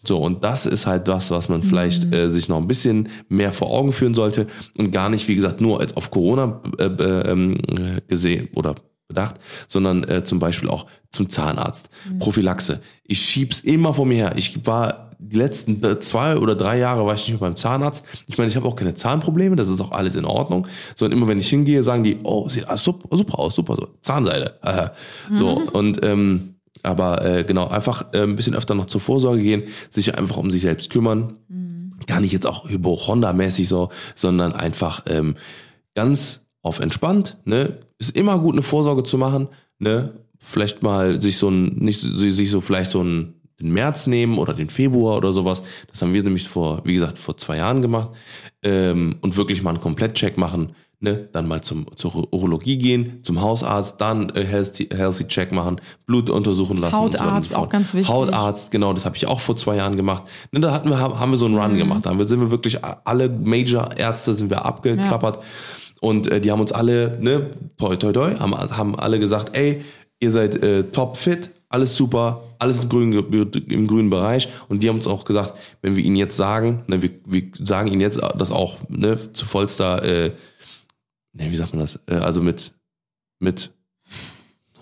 So und das ist halt das, was man vielleicht äh, sich noch ein bisschen mehr vor Augen führen sollte und gar nicht, wie gesagt, nur als auf Corona äh, äh, ähm, äh, gesehen oder bedacht, sondern äh, zum Beispiel auch zum Zahnarzt. Prophylaxe. Ich schieb's immer vor mir her. Ich war die letzten d- zwei oder drei Jahre war ich nicht mehr beim Zahnarzt. Ich meine, ich habe auch keine Zahnprobleme, das ist auch alles in Ordnung. Sondern immer wenn ich hingehe, sagen die, oh, sieht super, super aus, super, so Zahnseide. Aha. So und ähm, aber äh, genau einfach äh, ein bisschen öfter noch zur Vorsorge gehen, sich einfach um sich selbst kümmern. Gar nicht jetzt auch Hypochonda-mäßig so, sondern einfach ähm, ganz auf entspannt, ne? Ist immer gut, eine Vorsorge zu machen, ne? Vielleicht mal sich so ein, nicht so- sich so vielleicht so ein den März nehmen oder den Februar oder sowas. Das haben wir nämlich vor, wie gesagt, vor zwei Jahren gemacht. Ähm, und wirklich mal einen Komplettcheck machen, ne? Dann mal zum, zur Urologie gehen, zum Hausarzt, dann äh, Healthy, Healthy Check machen, Blut untersuchen lassen. Hautarzt, so auch ganz wichtig. Hautarzt, genau, das habe ich auch vor zwei Jahren gemacht. Ne, da hatten wir, haben wir so einen Run Mhm. gemacht. Da sind wir wirklich alle Major-Ärzte sind wir abgeklappert. Und äh, die haben uns alle, ne, toi, toi, toi, haben, haben alle gesagt, ey, ihr seid äh, top fit, alles super, alles im grünen, im grünen Bereich. Und die haben uns auch gesagt, wenn wir ihnen jetzt sagen, ne, wir, wir sagen ihnen jetzt das auch ne, zu vollster, äh, ne, wie sagt man das, äh, also mit, mit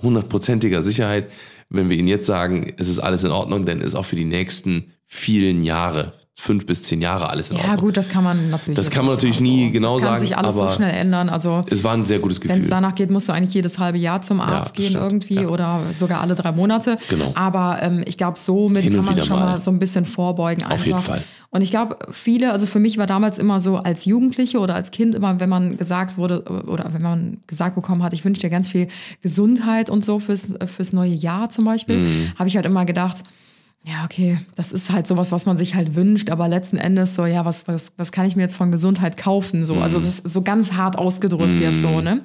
hundertprozentiger Sicherheit, wenn wir ihnen jetzt sagen, es ist alles in Ordnung, dann ist auch für die nächsten vielen Jahre, fünf bis zehn Jahre alles in Ja, Ordnung. gut, das kann man natürlich. Das kann man natürlich nie so. genau das kann sagen, sich alles so schnell ändern. Also, Es war ein sehr gutes wenn es Gefühl. danach geht, musst du eigentlich jedes halbe Jahr zum Arzt gehen stimmt. irgendwie Ja. oder sogar alle drei Monate. Genau. Aber ähm, ich glaube, somit Hin kann man schon mal. mal so ein bisschen vorbeugen. Einfach. Auf jeden Fall. Und ich glaube, viele, also für mich war damals immer so als Jugendliche oder als Kind immer, wenn man gesagt wurde oder wenn man gesagt bekommen hat, ich wünsche dir ganz viel Gesundheit und so fürs, fürs neue Jahr zum Beispiel, Mhm. habe ich halt immer gedacht, ja, okay, das ist halt sowas, was man sich halt wünscht, aber letzten Endes so, ja, was, was, was kann ich mir jetzt von Gesundheit kaufen? So, Mhm. also das ist so ganz hart ausgedrückt jetzt so, ne?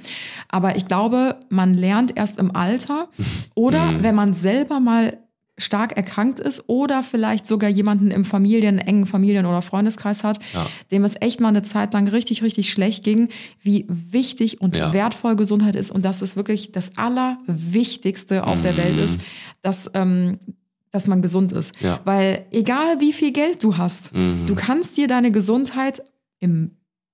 Aber ich glaube, man lernt erst im Alter oder Mhm. wenn man selber mal stark erkrankt ist oder vielleicht sogar jemanden im Familien, engen Familien- oder Freundeskreis hat, Ja. dem es echt mal eine Zeit lang richtig, richtig schlecht ging, wie wichtig und Ja. wertvoll Gesundheit ist und dass es wirklich das Allerwichtigste auf der Mhm. Welt ist, dass, ähm, dass man gesund ist. Ja. Weil egal wie viel Geld du hast, Mhm. du kannst dir deine Gesundheit im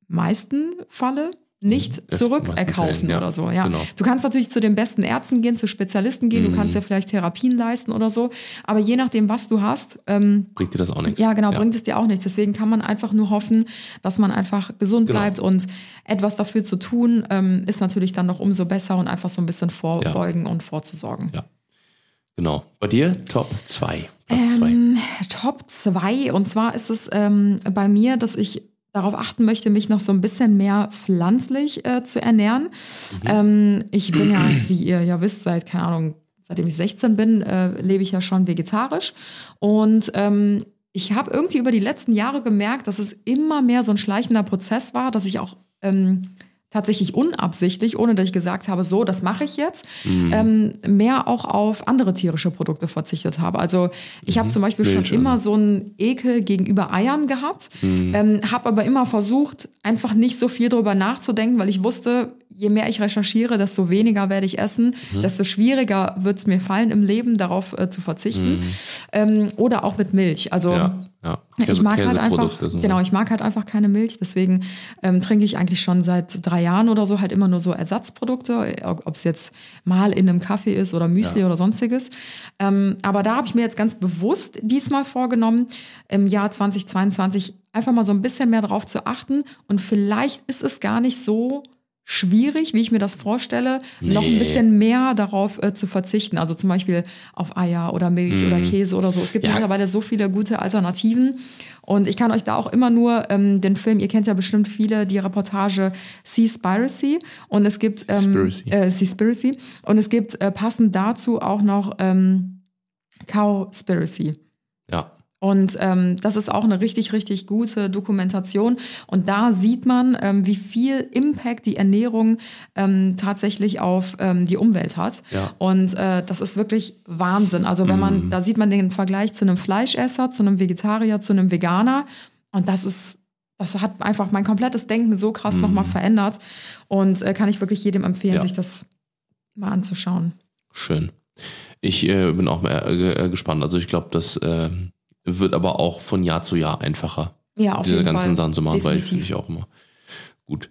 meisten Falle nicht Mhm. Zurückerkaufen ja. oder so. Ja. Genau. Du kannst natürlich zu den besten Ärzten gehen, zu Spezialisten gehen, du kannst dir vielleicht Therapien leisten oder so. Aber je nachdem, was du hast, ähm, Bringt dir das auch nichts. ja, genau, bringt es dir auch nichts. Deswegen kann man einfach nur hoffen, dass man einfach gesund Genau. bleibt und etwas dafür zu tun, ähm, ist natürlich dann noch umso besser und einfach so ein bisschen vorbeugen und vorzusorgen. Ja. Genau. Bei dir Top 2. Platz 2. Ähm, Top 2. Und zwar ist es ähm, bei mir, dass ich darauf achten möchte, mich noch so ein bisschen mehr pflanzlich äh, zu ernähren. Ähm, ich bin ja, wie ihr ja wisst, seit, keine Ahnung, seitdem ich 16 bin, äh, lebe ich ja schon vegetarisch. Und ähm, ich habe irgendwie über die letzten Jahre gemerkt, dass es immer mehr so ein schleichender Prozess war, dass ich auch ähm, tatsächlich unabsichtlich, ohne dass ich gesagt habe, so, das mache ich jetzt, Mhm. ähm, mehr auch auf andere tierische Produkte verzichtet habe. Also ich habe zum Beispiel schon Milch, immer so einen Ekel gegenüber Eiern gehabt, ähm, habe aber immer versucht, einfach nicht so viel drüber nachzudenken, weil ich wusste, je mehr ich recherchiere, desto weniger werde ich essen, desto schwieriger wird es mir fallen im Leben, darauf äh, zu verzichten. Ähm, oder auch mit Milch. Also Ja, ja. ich mag halt einfach, genau, ich mag halt einfach keine Milch, deswegen ähm, trinke ich eigentlich schon seit drei Jahren oder so halt immer nur so Ersatzprodukte, ob es jetzt mal in einem Kaffee ist oder Müsli Ja. oder sonstiges. Ähm, aber da habe ich mir jetzt ganz bewusst diesmal vorgenommen, im Jahr 2022 einfach mal so ein bisschen mehr drauf zu achten und vielleicht ist es gar nicht so schwierig, wie ich mir das vorstelle, noch ein Nee. bisschen mehr darauf äh, zu verzichten. Also zum Beispiel auf Eier oder Milch oder Käse oder so. Es gibt Mhm. Ja. mittlerweile so viele gute Alternativen. Und ich kann euch da auch immer nur ähm, den Film, ihr kennt ja bestimmt viele, die Reportage Seaspiracy. Und es gibt ähm, Seaspiracy. äh, Seaspiracy. Und es gibt äh, passend dazu auch noch ähm, Cowspiracy. Und ähm, das ist auch eine richtig, richtig gute Dokumentation. Und da sieht man, ähm, wie viel Impact die Ernährung ähm, tatsächlich auf ähm, die Umwelt hat. Ja. Und äh, das ist wirklich Wahnsinn. Also wenn man, da sieht man den Vergleich zu einem Fleischesser, zu einem Vegetarier, zu einem Veganer. Und das ist, das hat einfach mein komplettes Denken so krass nochmal verändert. Und äh, kann ich wirklich jedem empfehlen, Ja. sich das mal anzuschauen. Schön. Ich äh, bin auch mal äh, äh, gespannt. Also ich glaube, das äh, wird aber auch von Jahr zu Jahr einfacher, Ja, auf diese jeden ganzen Fall. Sachen zu machen, weil ich finde Definitiv. ich auch immer gut.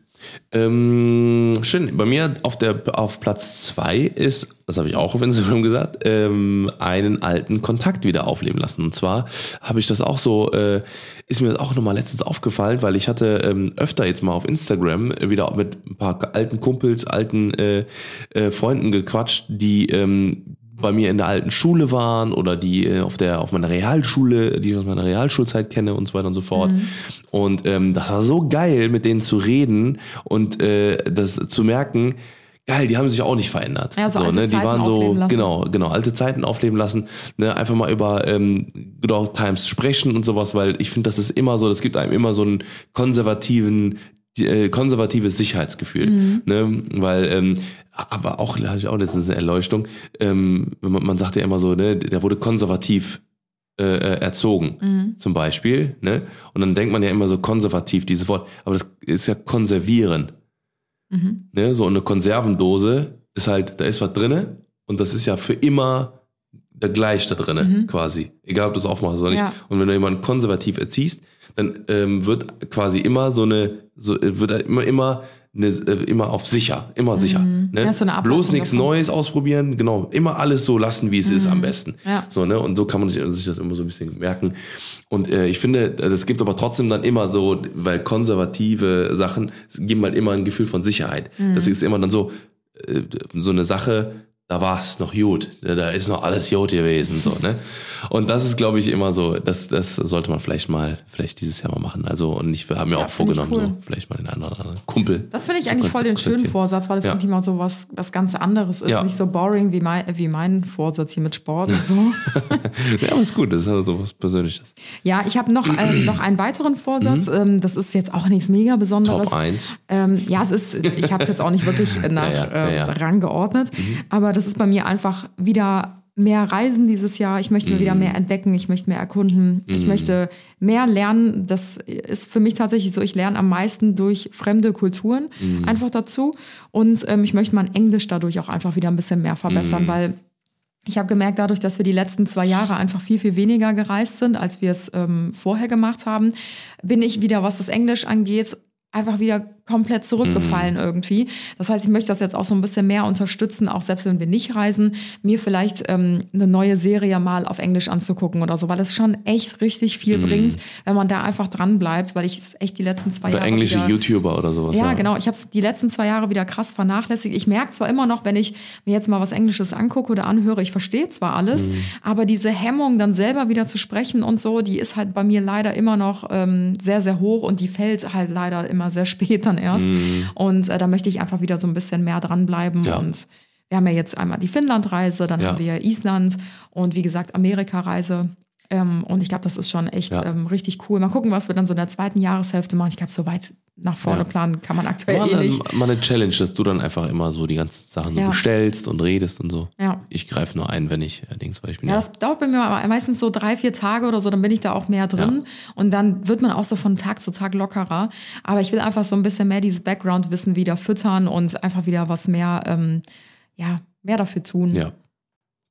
Ähm, schön. Bei mir auf der auf Platz zwei ist, das habe ich auch auf Instagram gesagt, ähm, einen alten Kontakt wieder aufleben lassen. Und zwar habe ich das auch so, äh, ist mir das auch nochmal letztens aufgefallen, weil ich hatte ähm, öfter jetzt mal auf Instagram wieder mit ein paar alten Kumpels, alten äh, äh, Freunden gequatscht, die ähm, bei mir in der alten Schule waren oder die äh, auf der auf meiner Realschule, die ich aus meiner Realschulzeit kenne und so weiter und so fort. Und ähm, das war so geil, mit denen zu reden und äh, das zu merken. Geil, die haben sich auch nicht verändert. Ja, so alte ne? Die Zeiten waren so, aufleben lassen. genau, genau, alte Zeiten aufleben lassen. Ne? Einfach mal über ähm, Good Old Times sprechen und sowas, weil ich finde, das ist immer so, das gibt einem immer so einen konservativen äh, konservatives Sicherheitsgefühl, Mhm. ne? weil ähm, aber auch hatte ich auch letztens eine Erleuchtung. Ähm, man, man sagt ja immer so, ne, der wurde konservativ äh, äh, erzogen, Mhm. zum Beispiel, ne? Und dann denkt man ja immer so konservativ dieses Wort, aber das ist ja konservieren, Mhm. ne? So eine Konservendose ist halt, da ist was drinne und das ist ja für immer da gleich da drinnen quasi. Egal, ob du es aufmachst oder nicht. Ja. Und wenn du jemanden konservativ erziehst, dann ähm, wird quasi immer so eine, so, äh, wird er immer, immer, eine, äh, immer auf sicher, immer sicher. Ne? Ja, so Bloß nichts davon. Neues ausprobieren, genau. Immer alles so lassen, wie es ist am besten. Mhm. Ja. So, ne? Und so kann man sich, sich das immer so ein bisschen merken. Und äh, ich finde, es gibt aber trotzdem dann immer so, weil konservative Sachen geben halt immer ein Gefühl von Sicherheit. Mhm. Das ist immer dann so, äh, so eine Sache, da war es noch gut, da ist noch alles gut gewesen, so, ne? Und das ist, glaube ich, immer so, das, das sollte man vielleicht mal, vielleicht dieses Jahr mal machen. Also, und ich habe mir Ja, auch vorgenommen, cool. so, vielleicht mal den einen oder anderen Kumpel. Das finde ich eigentlich voll den schönen Vorsatz, weil es Ja. irgendwie mal so was, was ganz anderes ist. Ja. Nicht so boring wie mein, wie mein Vorsatz hier mit Sport und so. Ja, aber ist gut, das ist halt so was Persönliches. ja, ich habe noch, ähm, noch einen weiteren Vorsatz. Ähm, das ist jetzt auch nichts mega Besonderes. Mhm. Top 1. Ähm, ja, es ist, ich habe es jetzt auch nicht wirklich nach Ja, äh. Rang geordnet, aber das ist bei mir einfach wieder mehr Reisen dieses Jahr. Ich möchte mir Mhm. wieder mehr entdecken, ich möchte mehr erkunden, ich möchte mehr lernen. Das ist für mich tatsächlich so, ich lerne am meisten durch fremde Kulturen Mhm. einfach dazu und ähm, ich möchte mein Englisch dadurch auch einfach wieder ein bisschen mehr verbessern, Mhm. weil ich habe gemerkt, dadurch, dass wir die letzten zwei Jahre einfach viel, viel weniger gereist sind, als wir es ähm, vorher gemacht haben, bin ich wieder, was das Englisch angeht, einfach wieder komplett zurückgefallen Mhm. irgendwie. Das heißt, ich möchte das jetzt auch so ein bisschen mehr unterstützen, auch selbst wenn wir nicht reisen, mir vielleicht ähm, eine neue Serie mal auf Englisch anzugucken oder so, weil das schon echt richtig viel bringt, wenn man da einfach dran bleibt, weil ich es echt die letzten zwei Mhm. Oder Jahre englische wieder YouTuber oder sowas. ja, genau. Ich habe es die letzten zwei Jahre wieder krass vernachlässigt. Ich merke zwar immer noch, wenn ich mir jetzt mal was Englisches angucke oder anhöre, ich verstehe zwar alles, aber diese Hemmung, dann selber wieder zu sprechen und so, die ist halt bei mir leider immer noch ähm, sehr, sehr hoch und die fällt halt leider immer sehr spät dann erst. Und äh, da möchte ich einfach wieder so ein bisschen mehr dranbleiben Ja. und wir haben ja jetzt einmal die Finnland-Reise, dann Ja. haben wir Island und wie gesagt Amerika-Reise. Ähm, und ich glaube, das ist schon echt Ja. ähm, richtig cool. Mal gucken, was wir dann so in der zweiten Jahreshälfte machen. Ich glaube, so weit nach vorne Ja. planen kann man aktuell Mal, eh nicht. mal eine Challenge, dass du dann einfach immer so die ganzen Sachen so bestellst und redest und so. Ja. Ich greife nur ein, wenn ich äh, Dings, weil ich bin Ja, ja, das dauert bei mir meistens so drei, vier Tage oder so, dann bin ich da auch mehr drin. Und dann wird man auch so von Tag zu Tag lockerer. Aber ich will einfach so ein bisschen mehr dieses Background-Wissen wieder füttern und einfach wieder was mehr, ähm, ja, mehr dafür tun. ja.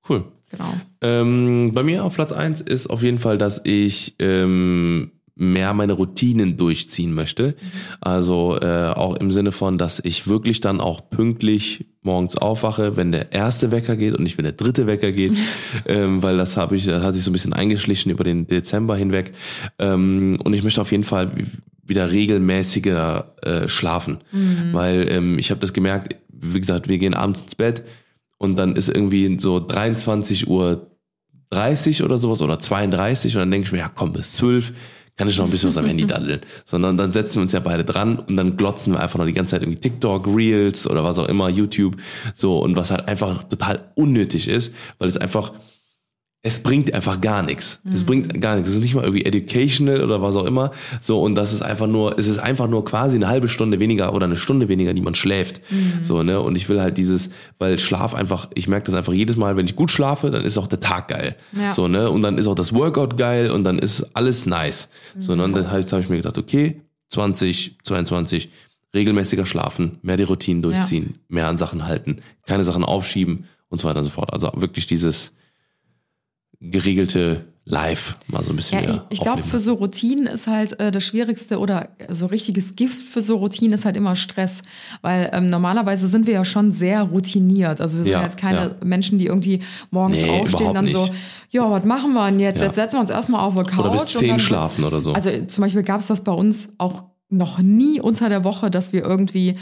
Cool. Genau. Ähm, bei mir auf Platz eins ist auf jeden Fall, dass ich ähm, mehr meine Routinen durchziehen möchte. Also äh, auch im Sinne von, dass ich wirklich dann auch pünktlich morgens aufwache, wenn der erste Wecker geht und nicht wenn der dritte Wecker geht, ähm, weil das habe ich, das hat sich so ein bisschen eingeschlichen über den Dezember hinweg. Ähm, und ich möchte auf jeden Fall wieder regelmäßiger äh, schlafen, weil ähm, ich habe das gemerkt. Wie gesagt, wir gehen abends ins Bett und dann ist irgendwie so 23 Uhr 30 oder sowas oder 32 und dann denke ich mir, ja komm, bis 12 kann ich noch ein bisschen was am Handy daddeln. Sondern dann setzen wir uns ja beide dran und dann glotzen wir einfach noch die ganze Zeit irgendwie TikTok, Reels oder was auch immer, YouTube, so und was halt einfach total unnötig ist, weil es einfach es bringt einfach gar nichts. Es bringt gar nichts. Es ist nicht mal irgendwie educational oder was auch immer. So, und das ist einfach nur, es ist einfach nur quasi eine halbe Stunde weniger oder eine Stunde weniger, die man schläft. So, ne? Und ich will halt dieses, weil Schlaf einfach, ich merke das einfach jedes Mal, wenn ich gut schlafe, dann ist auch der Tag geil. Ja. So, ne? Und dann ist auch das Workout geil und dann ist alles nice. So, ne? Und dann habe ich mir gedacht, okay, 20, 22, regelmäßiger schlafen, mehr die Routinen durchziehen, mehr an Sachen halten, keine Sachen aufschieben und so weiter und so fort. Also wirklich dieses, geregelte Live mal so ein bisschen Ja, ich, ich glaube, für so Routinen ist halt äh, das Schwierigste oder so richtiges Gift für so Routinen ist halt immer Stress. Weil ähm, normalerweise sind wir ja schon sehr routiniert. Also wir sind Ja, jetzt keine ja. Menschen, die irgendwie morgens Nee, aufstehen dann so, nicht. ja, was machen wir denn jetzt? Ja. Jetzt setzen wir uns erstmal auf die Couch. Oder bis und 10 dann wird's- schlafen oder so. Also zum Beispiel gab es das bei uns auch noch nie unter der Woche, dass wir irgendwie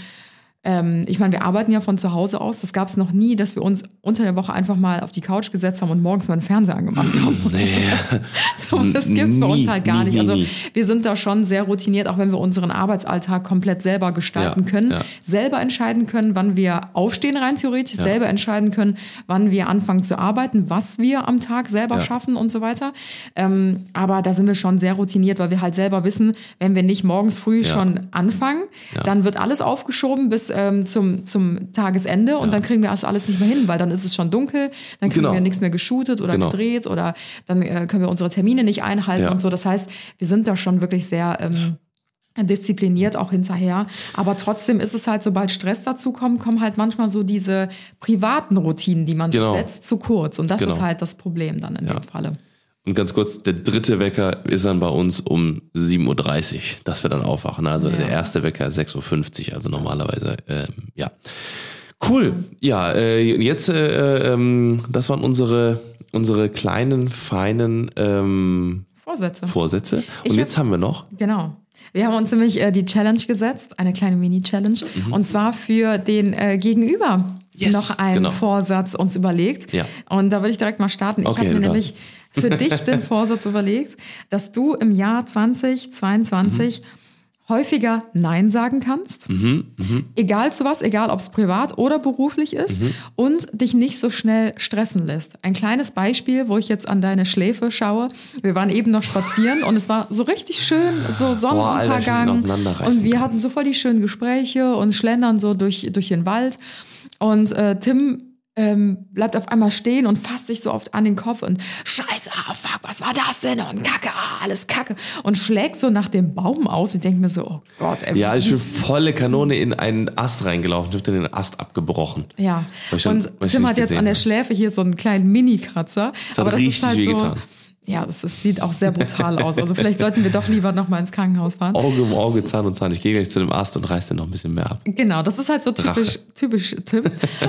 ähm, ich meine, wir arbeiten ja von zu Hause aus. Das gab es noch nie, dass wir uns unter der Woche einfach mal auf die Couch gesetzt haben und morgens mal einen Fernseher angemacht haben. Nee. So, das gibt's bei Nie, uns halt gar nie, nicht. Also nie. wir sind da schon sehr routiniert, auch wenn wir unseren Arbeitsalltag komplett selber gestalten Ja, können, ja. selber entscheiden können, wann wir aufstehen rein theoretisch, selber entscheiden können, wann wir anfangen zu arbeiten, was wir am Tag selber Ja. schaffen und so weiter. Ähm, aber da sind wir schon sehr routiniert, weil wir halt selber wissen, wenn wir nicht morgens früh Ja. schon anfangen, dann wird alles aufgeschoben bis ähm, zum, zum Tagesende und dann kriegen wir das alles nicht mehr hin, weil dann ist es schon dunkel, dann kriegen Genau. wir nichts mehr geshootet oder Genau. gedreht oder dann äh, können wir unsere Termine nicht einhalten Ja. und so. Das heißt, wir sind da schon wirklich sehr ähm, diszipliniert auch hinterher. Aber trotzdem ist es halt, sobald Stress dazu kommt, kommen halt manchmal so diese privaten Routinen, die man Genau. sich setzt, zu kurz. Und das Genau. ist halt das Problem dann in Ja. dem Falle. Und ganz kurz, der dritte Wecker ist dann bei uns um 7.30 Uhr, dass wir dann aufwachen. Also Ja. der erste Wecker 6.50 Uhr, also normalerweise, ähm, ja. Cool. Ja, äh, jetzt, äh, ähm, das waren unsere, unsere kleinen, feinen ähm, Vorsätze. Vorsätze. Ich Und jetzt hab- haben wir noch, Genau. Wir haben uns nämlich äh, die Challenge gesetzt, eine kleine Mini-Challenge, und zwar für den äh, Gegenüber Mhm. Yes, noch einen genau. Vorsatz uns überlegt. Ja. Und da würde ich direkt mal starten. Ich Okay, habe mir du nämlich für dich den Vorsatz überlegt, dass du im Jahr 2022 häufiger Nein sagen kannst. Mhm, Egal zu was, egal ob es privat oder beruflich ist Mhm. und dich nicht so schnell stressen lässt. Ein kleines Beispiel, wo ich jetzt an deine Schläfe schaue. Wir waren eben noch spazieren und es war so richtig schön, so Alter, Sonnenuntergang. auseinanderreißen und wir hatten so voll die schönen Gespräche und schlendern so durch, durch den Wald. Und äh, Tim ähm, bleibt auf einmal stehen und fasst sich so oft an den Kopf und Scheiße, ah, fuck, was war das denn? Und Kacke, ah, alles Kacke. Und schlägt so nach dem Baum aus. Ich denke mir so, oh Gott, ey, ja, ich bin volle Kanone in einen Ast reingelaufen, ich hab den Ast abgebrochen. Ja, und ich Tim hat jetzt an der habe. Schläfe hier so einen kleinen Mini-Kratzer. Das hat richtig wehgetan. Ja, das, das sieht auch sehr brutal aus. Also vielleicht sollten wir doch lieber noch mal ins Krankenhaus fahren. Auge um Auge, Zahn um Zahn. Ich gehe gleich zu dem Ast und reiß den noch ein bisschen mehr ab. Genau, das ist halt so typisch, typisch Tim.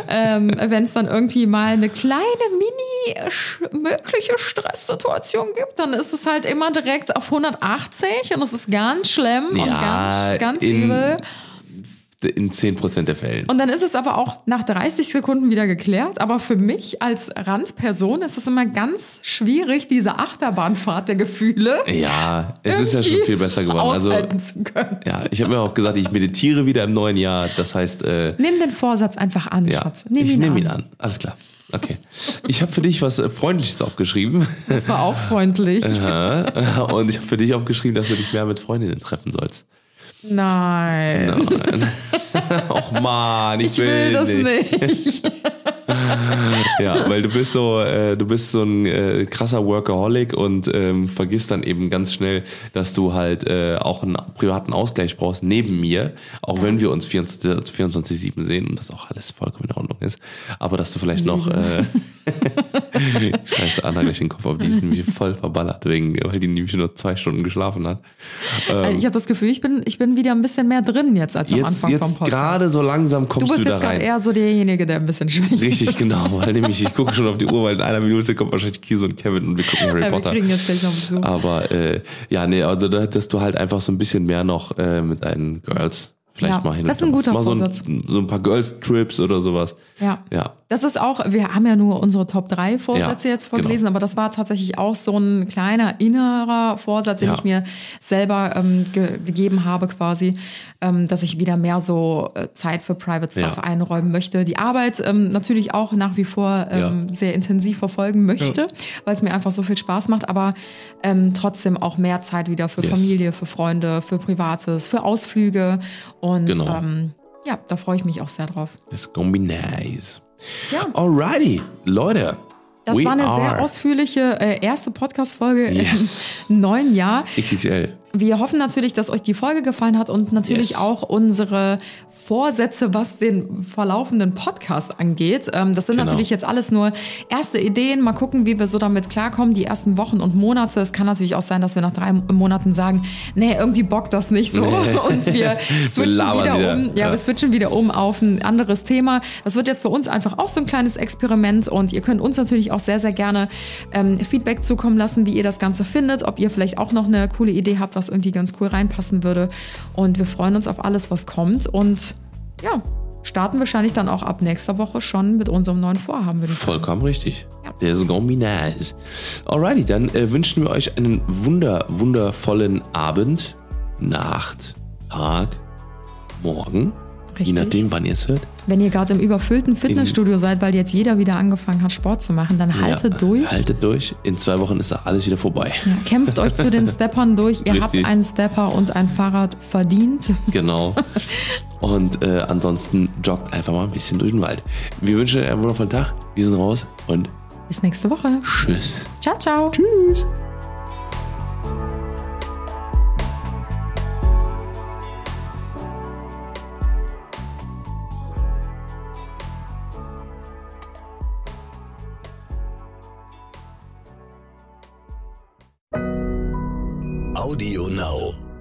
ähm, Wenn es dann irgendwie mal eine kleine mini mögliche Stresssituation gibt, dann ist es halt immer direkt auf 180 und das ist ganz schlimm und Ja, ganz, ganz in- übel. In 10% der Fällen. Und dann ist es aber auch nach 30 Sekunden wieder geklärt. Aber für mich als Randperson ist es immer ganz schwierig, diese Achterbahnfahrt der Gefühle Ja, es ist ja schon viel besser geworden. Also, zu können. ja, ich habe mir auch gesagt, ich meditiere wieder im neuen Jahr. Das heißt, äh, Nimm den Vorsatz einfach an, ja, Schatz. Nimm ich nehme ihn an. Alles klar. Okay. Ich habe für dich was äh, Freundliches aufgeschrieben. Das war auch freundlich. Und ich habe für dich aufgeschrieben, dass du dich mehr mit Freundinnen treffen sollst. Nein. Nein. Och man, ich, Ich will das nicht. nicht. Ja, weil du bist so, äh, du bist so ein äh, krasser Workaholic und ähm, vergisst dann eben ganz schnell, dass du halt äh, auch einen privaten Ausgleich brauchst neben mir, auch wenn wir uns 24 24/7 sehen und das auch alles vollkommen in Ordnung ist. Aber dass du vielleicht noch äh, Scheiße, Anna gleich den Kopf auf, die ist nämlich voll verballert, wegen, weil die nämlich nur zwei Stunden geschlafen hat. Äh, ich habe das Gefühl, ich bin, ich bin wieder ein bisschen mehr drin jetzt als am Jetzt, Anfang vom jetzt Podcast. gerade so langsam du kommst du, bist da jetzt gerade eher so derjenige, der ein bisschen schwächer Richtig, genau, weil nämlich ich gucke schon auf die Uhr, weil in einer Minute kommt wahrscheinlich Kiso und Kevin und wir gucken Harry Ja, wir Potter. kriegen jetzt gleich noch Besuch. Aber äh, ja, nee, also da- dass du halt einfach so ein bisschen mehr noch äh, mit deinen Girls vielleicht Ja, mal hin. das ist ein guter mal so ein, so ein paar Girls-Trips oder sowas. Ja. Ja. Das ist auch, wir haben ja nur unsere Top 3 Vorsätze Ja, jetzt vorgelesen, aber das war tatsächlich auch so ein kleiner innerer Vorsatz, den Ja. ich mir selber ähm, ge gegeben habe quasi, ähm, dass ich wieder mehr so äh, Zeit für Private Stuff Ja. einräumen möchte. Die Arbeit ähm, natürlich auch nach wie vor ähm, sehr intensiv verfolgen möchte, weil es mir einfach so viel Spaß macht, aber ähm, trotzdem auch mehr Zeit wieder für Yes. Familie, für Freunde, für Privates, für Ausflüge und Genau. ähm, ja, da freue ich mich auch sehr drauf. Das ist gonna be nice. Tja. Alrighty, Leute. Das war eine are sehr ausführliche äh, erste Podcast-Folge Yes. im neuen Jahr. XXL. Wir hoffen natürlich, dass euch die Folge gefallen hat und natürlich Yes. auch unsere Vorsätze, was den verlaufenden Podcast angeht. Ähm, das sind Genau. natürlich jetzt alles nur erste Ideen. Mal gucken, wie wir so damit klarkommen, die ersten Wochen und Monate. Es kann natürlich auch sein, dass wir nach drei Monaten sagen, nee, irgendwie bockt das nicht so. Nee. Und wir switchen labern wieder, wieder. um. Ja, Ja. wir switchen wieder um auf ein anderes Thema. Das wird jetzt für uns einfach auch so ein kleines Experiment und ihr könnt uns natürlich auch sehr, sehr gerne ähm, Feedback zukommen lassen, wie ihr das Ganze findet, ob ihr vielleicht auch noch eine coole Idee habt, was irgendwie ganz cool reinpassen würde. Und wir freuen uns auf alles, was kommt und ja, starten wahrscheinlich dann auch ab nächster Woche schon mit unserem neuen Vorhaben, ich sagen. Vollkommen richtig. Ja. Der ist gonna be nice. Alrighty, dann äh, wünschen wir euch einen wunder, wundervollen Abend, Nacht, Tag, Morgen. Je Richtig. nachdem, wann ihr es hört. Wenn ihr gerade im überfüllten Fitnessstudio seid, weil jetzt jeder wieder angefangen hat, Sport zu machen, dann haltet Ja, durch. Haltet durch. In zwei Wochen ist da alles wieder vorbei. Ja, kämpft euch zu den Steppern durch. Ihr Richtig. habt einen Stepper und ein Fahrrad verdient. Genau. Und äh, ansonsten joggt einfach mal ein bisschen durch den Wald. Wir wünschen euch einen wundervollen Tag. Wir sind raus und Bis nächste Woche. tschüss. Ciao, ciao. Tschüss. Audio Now.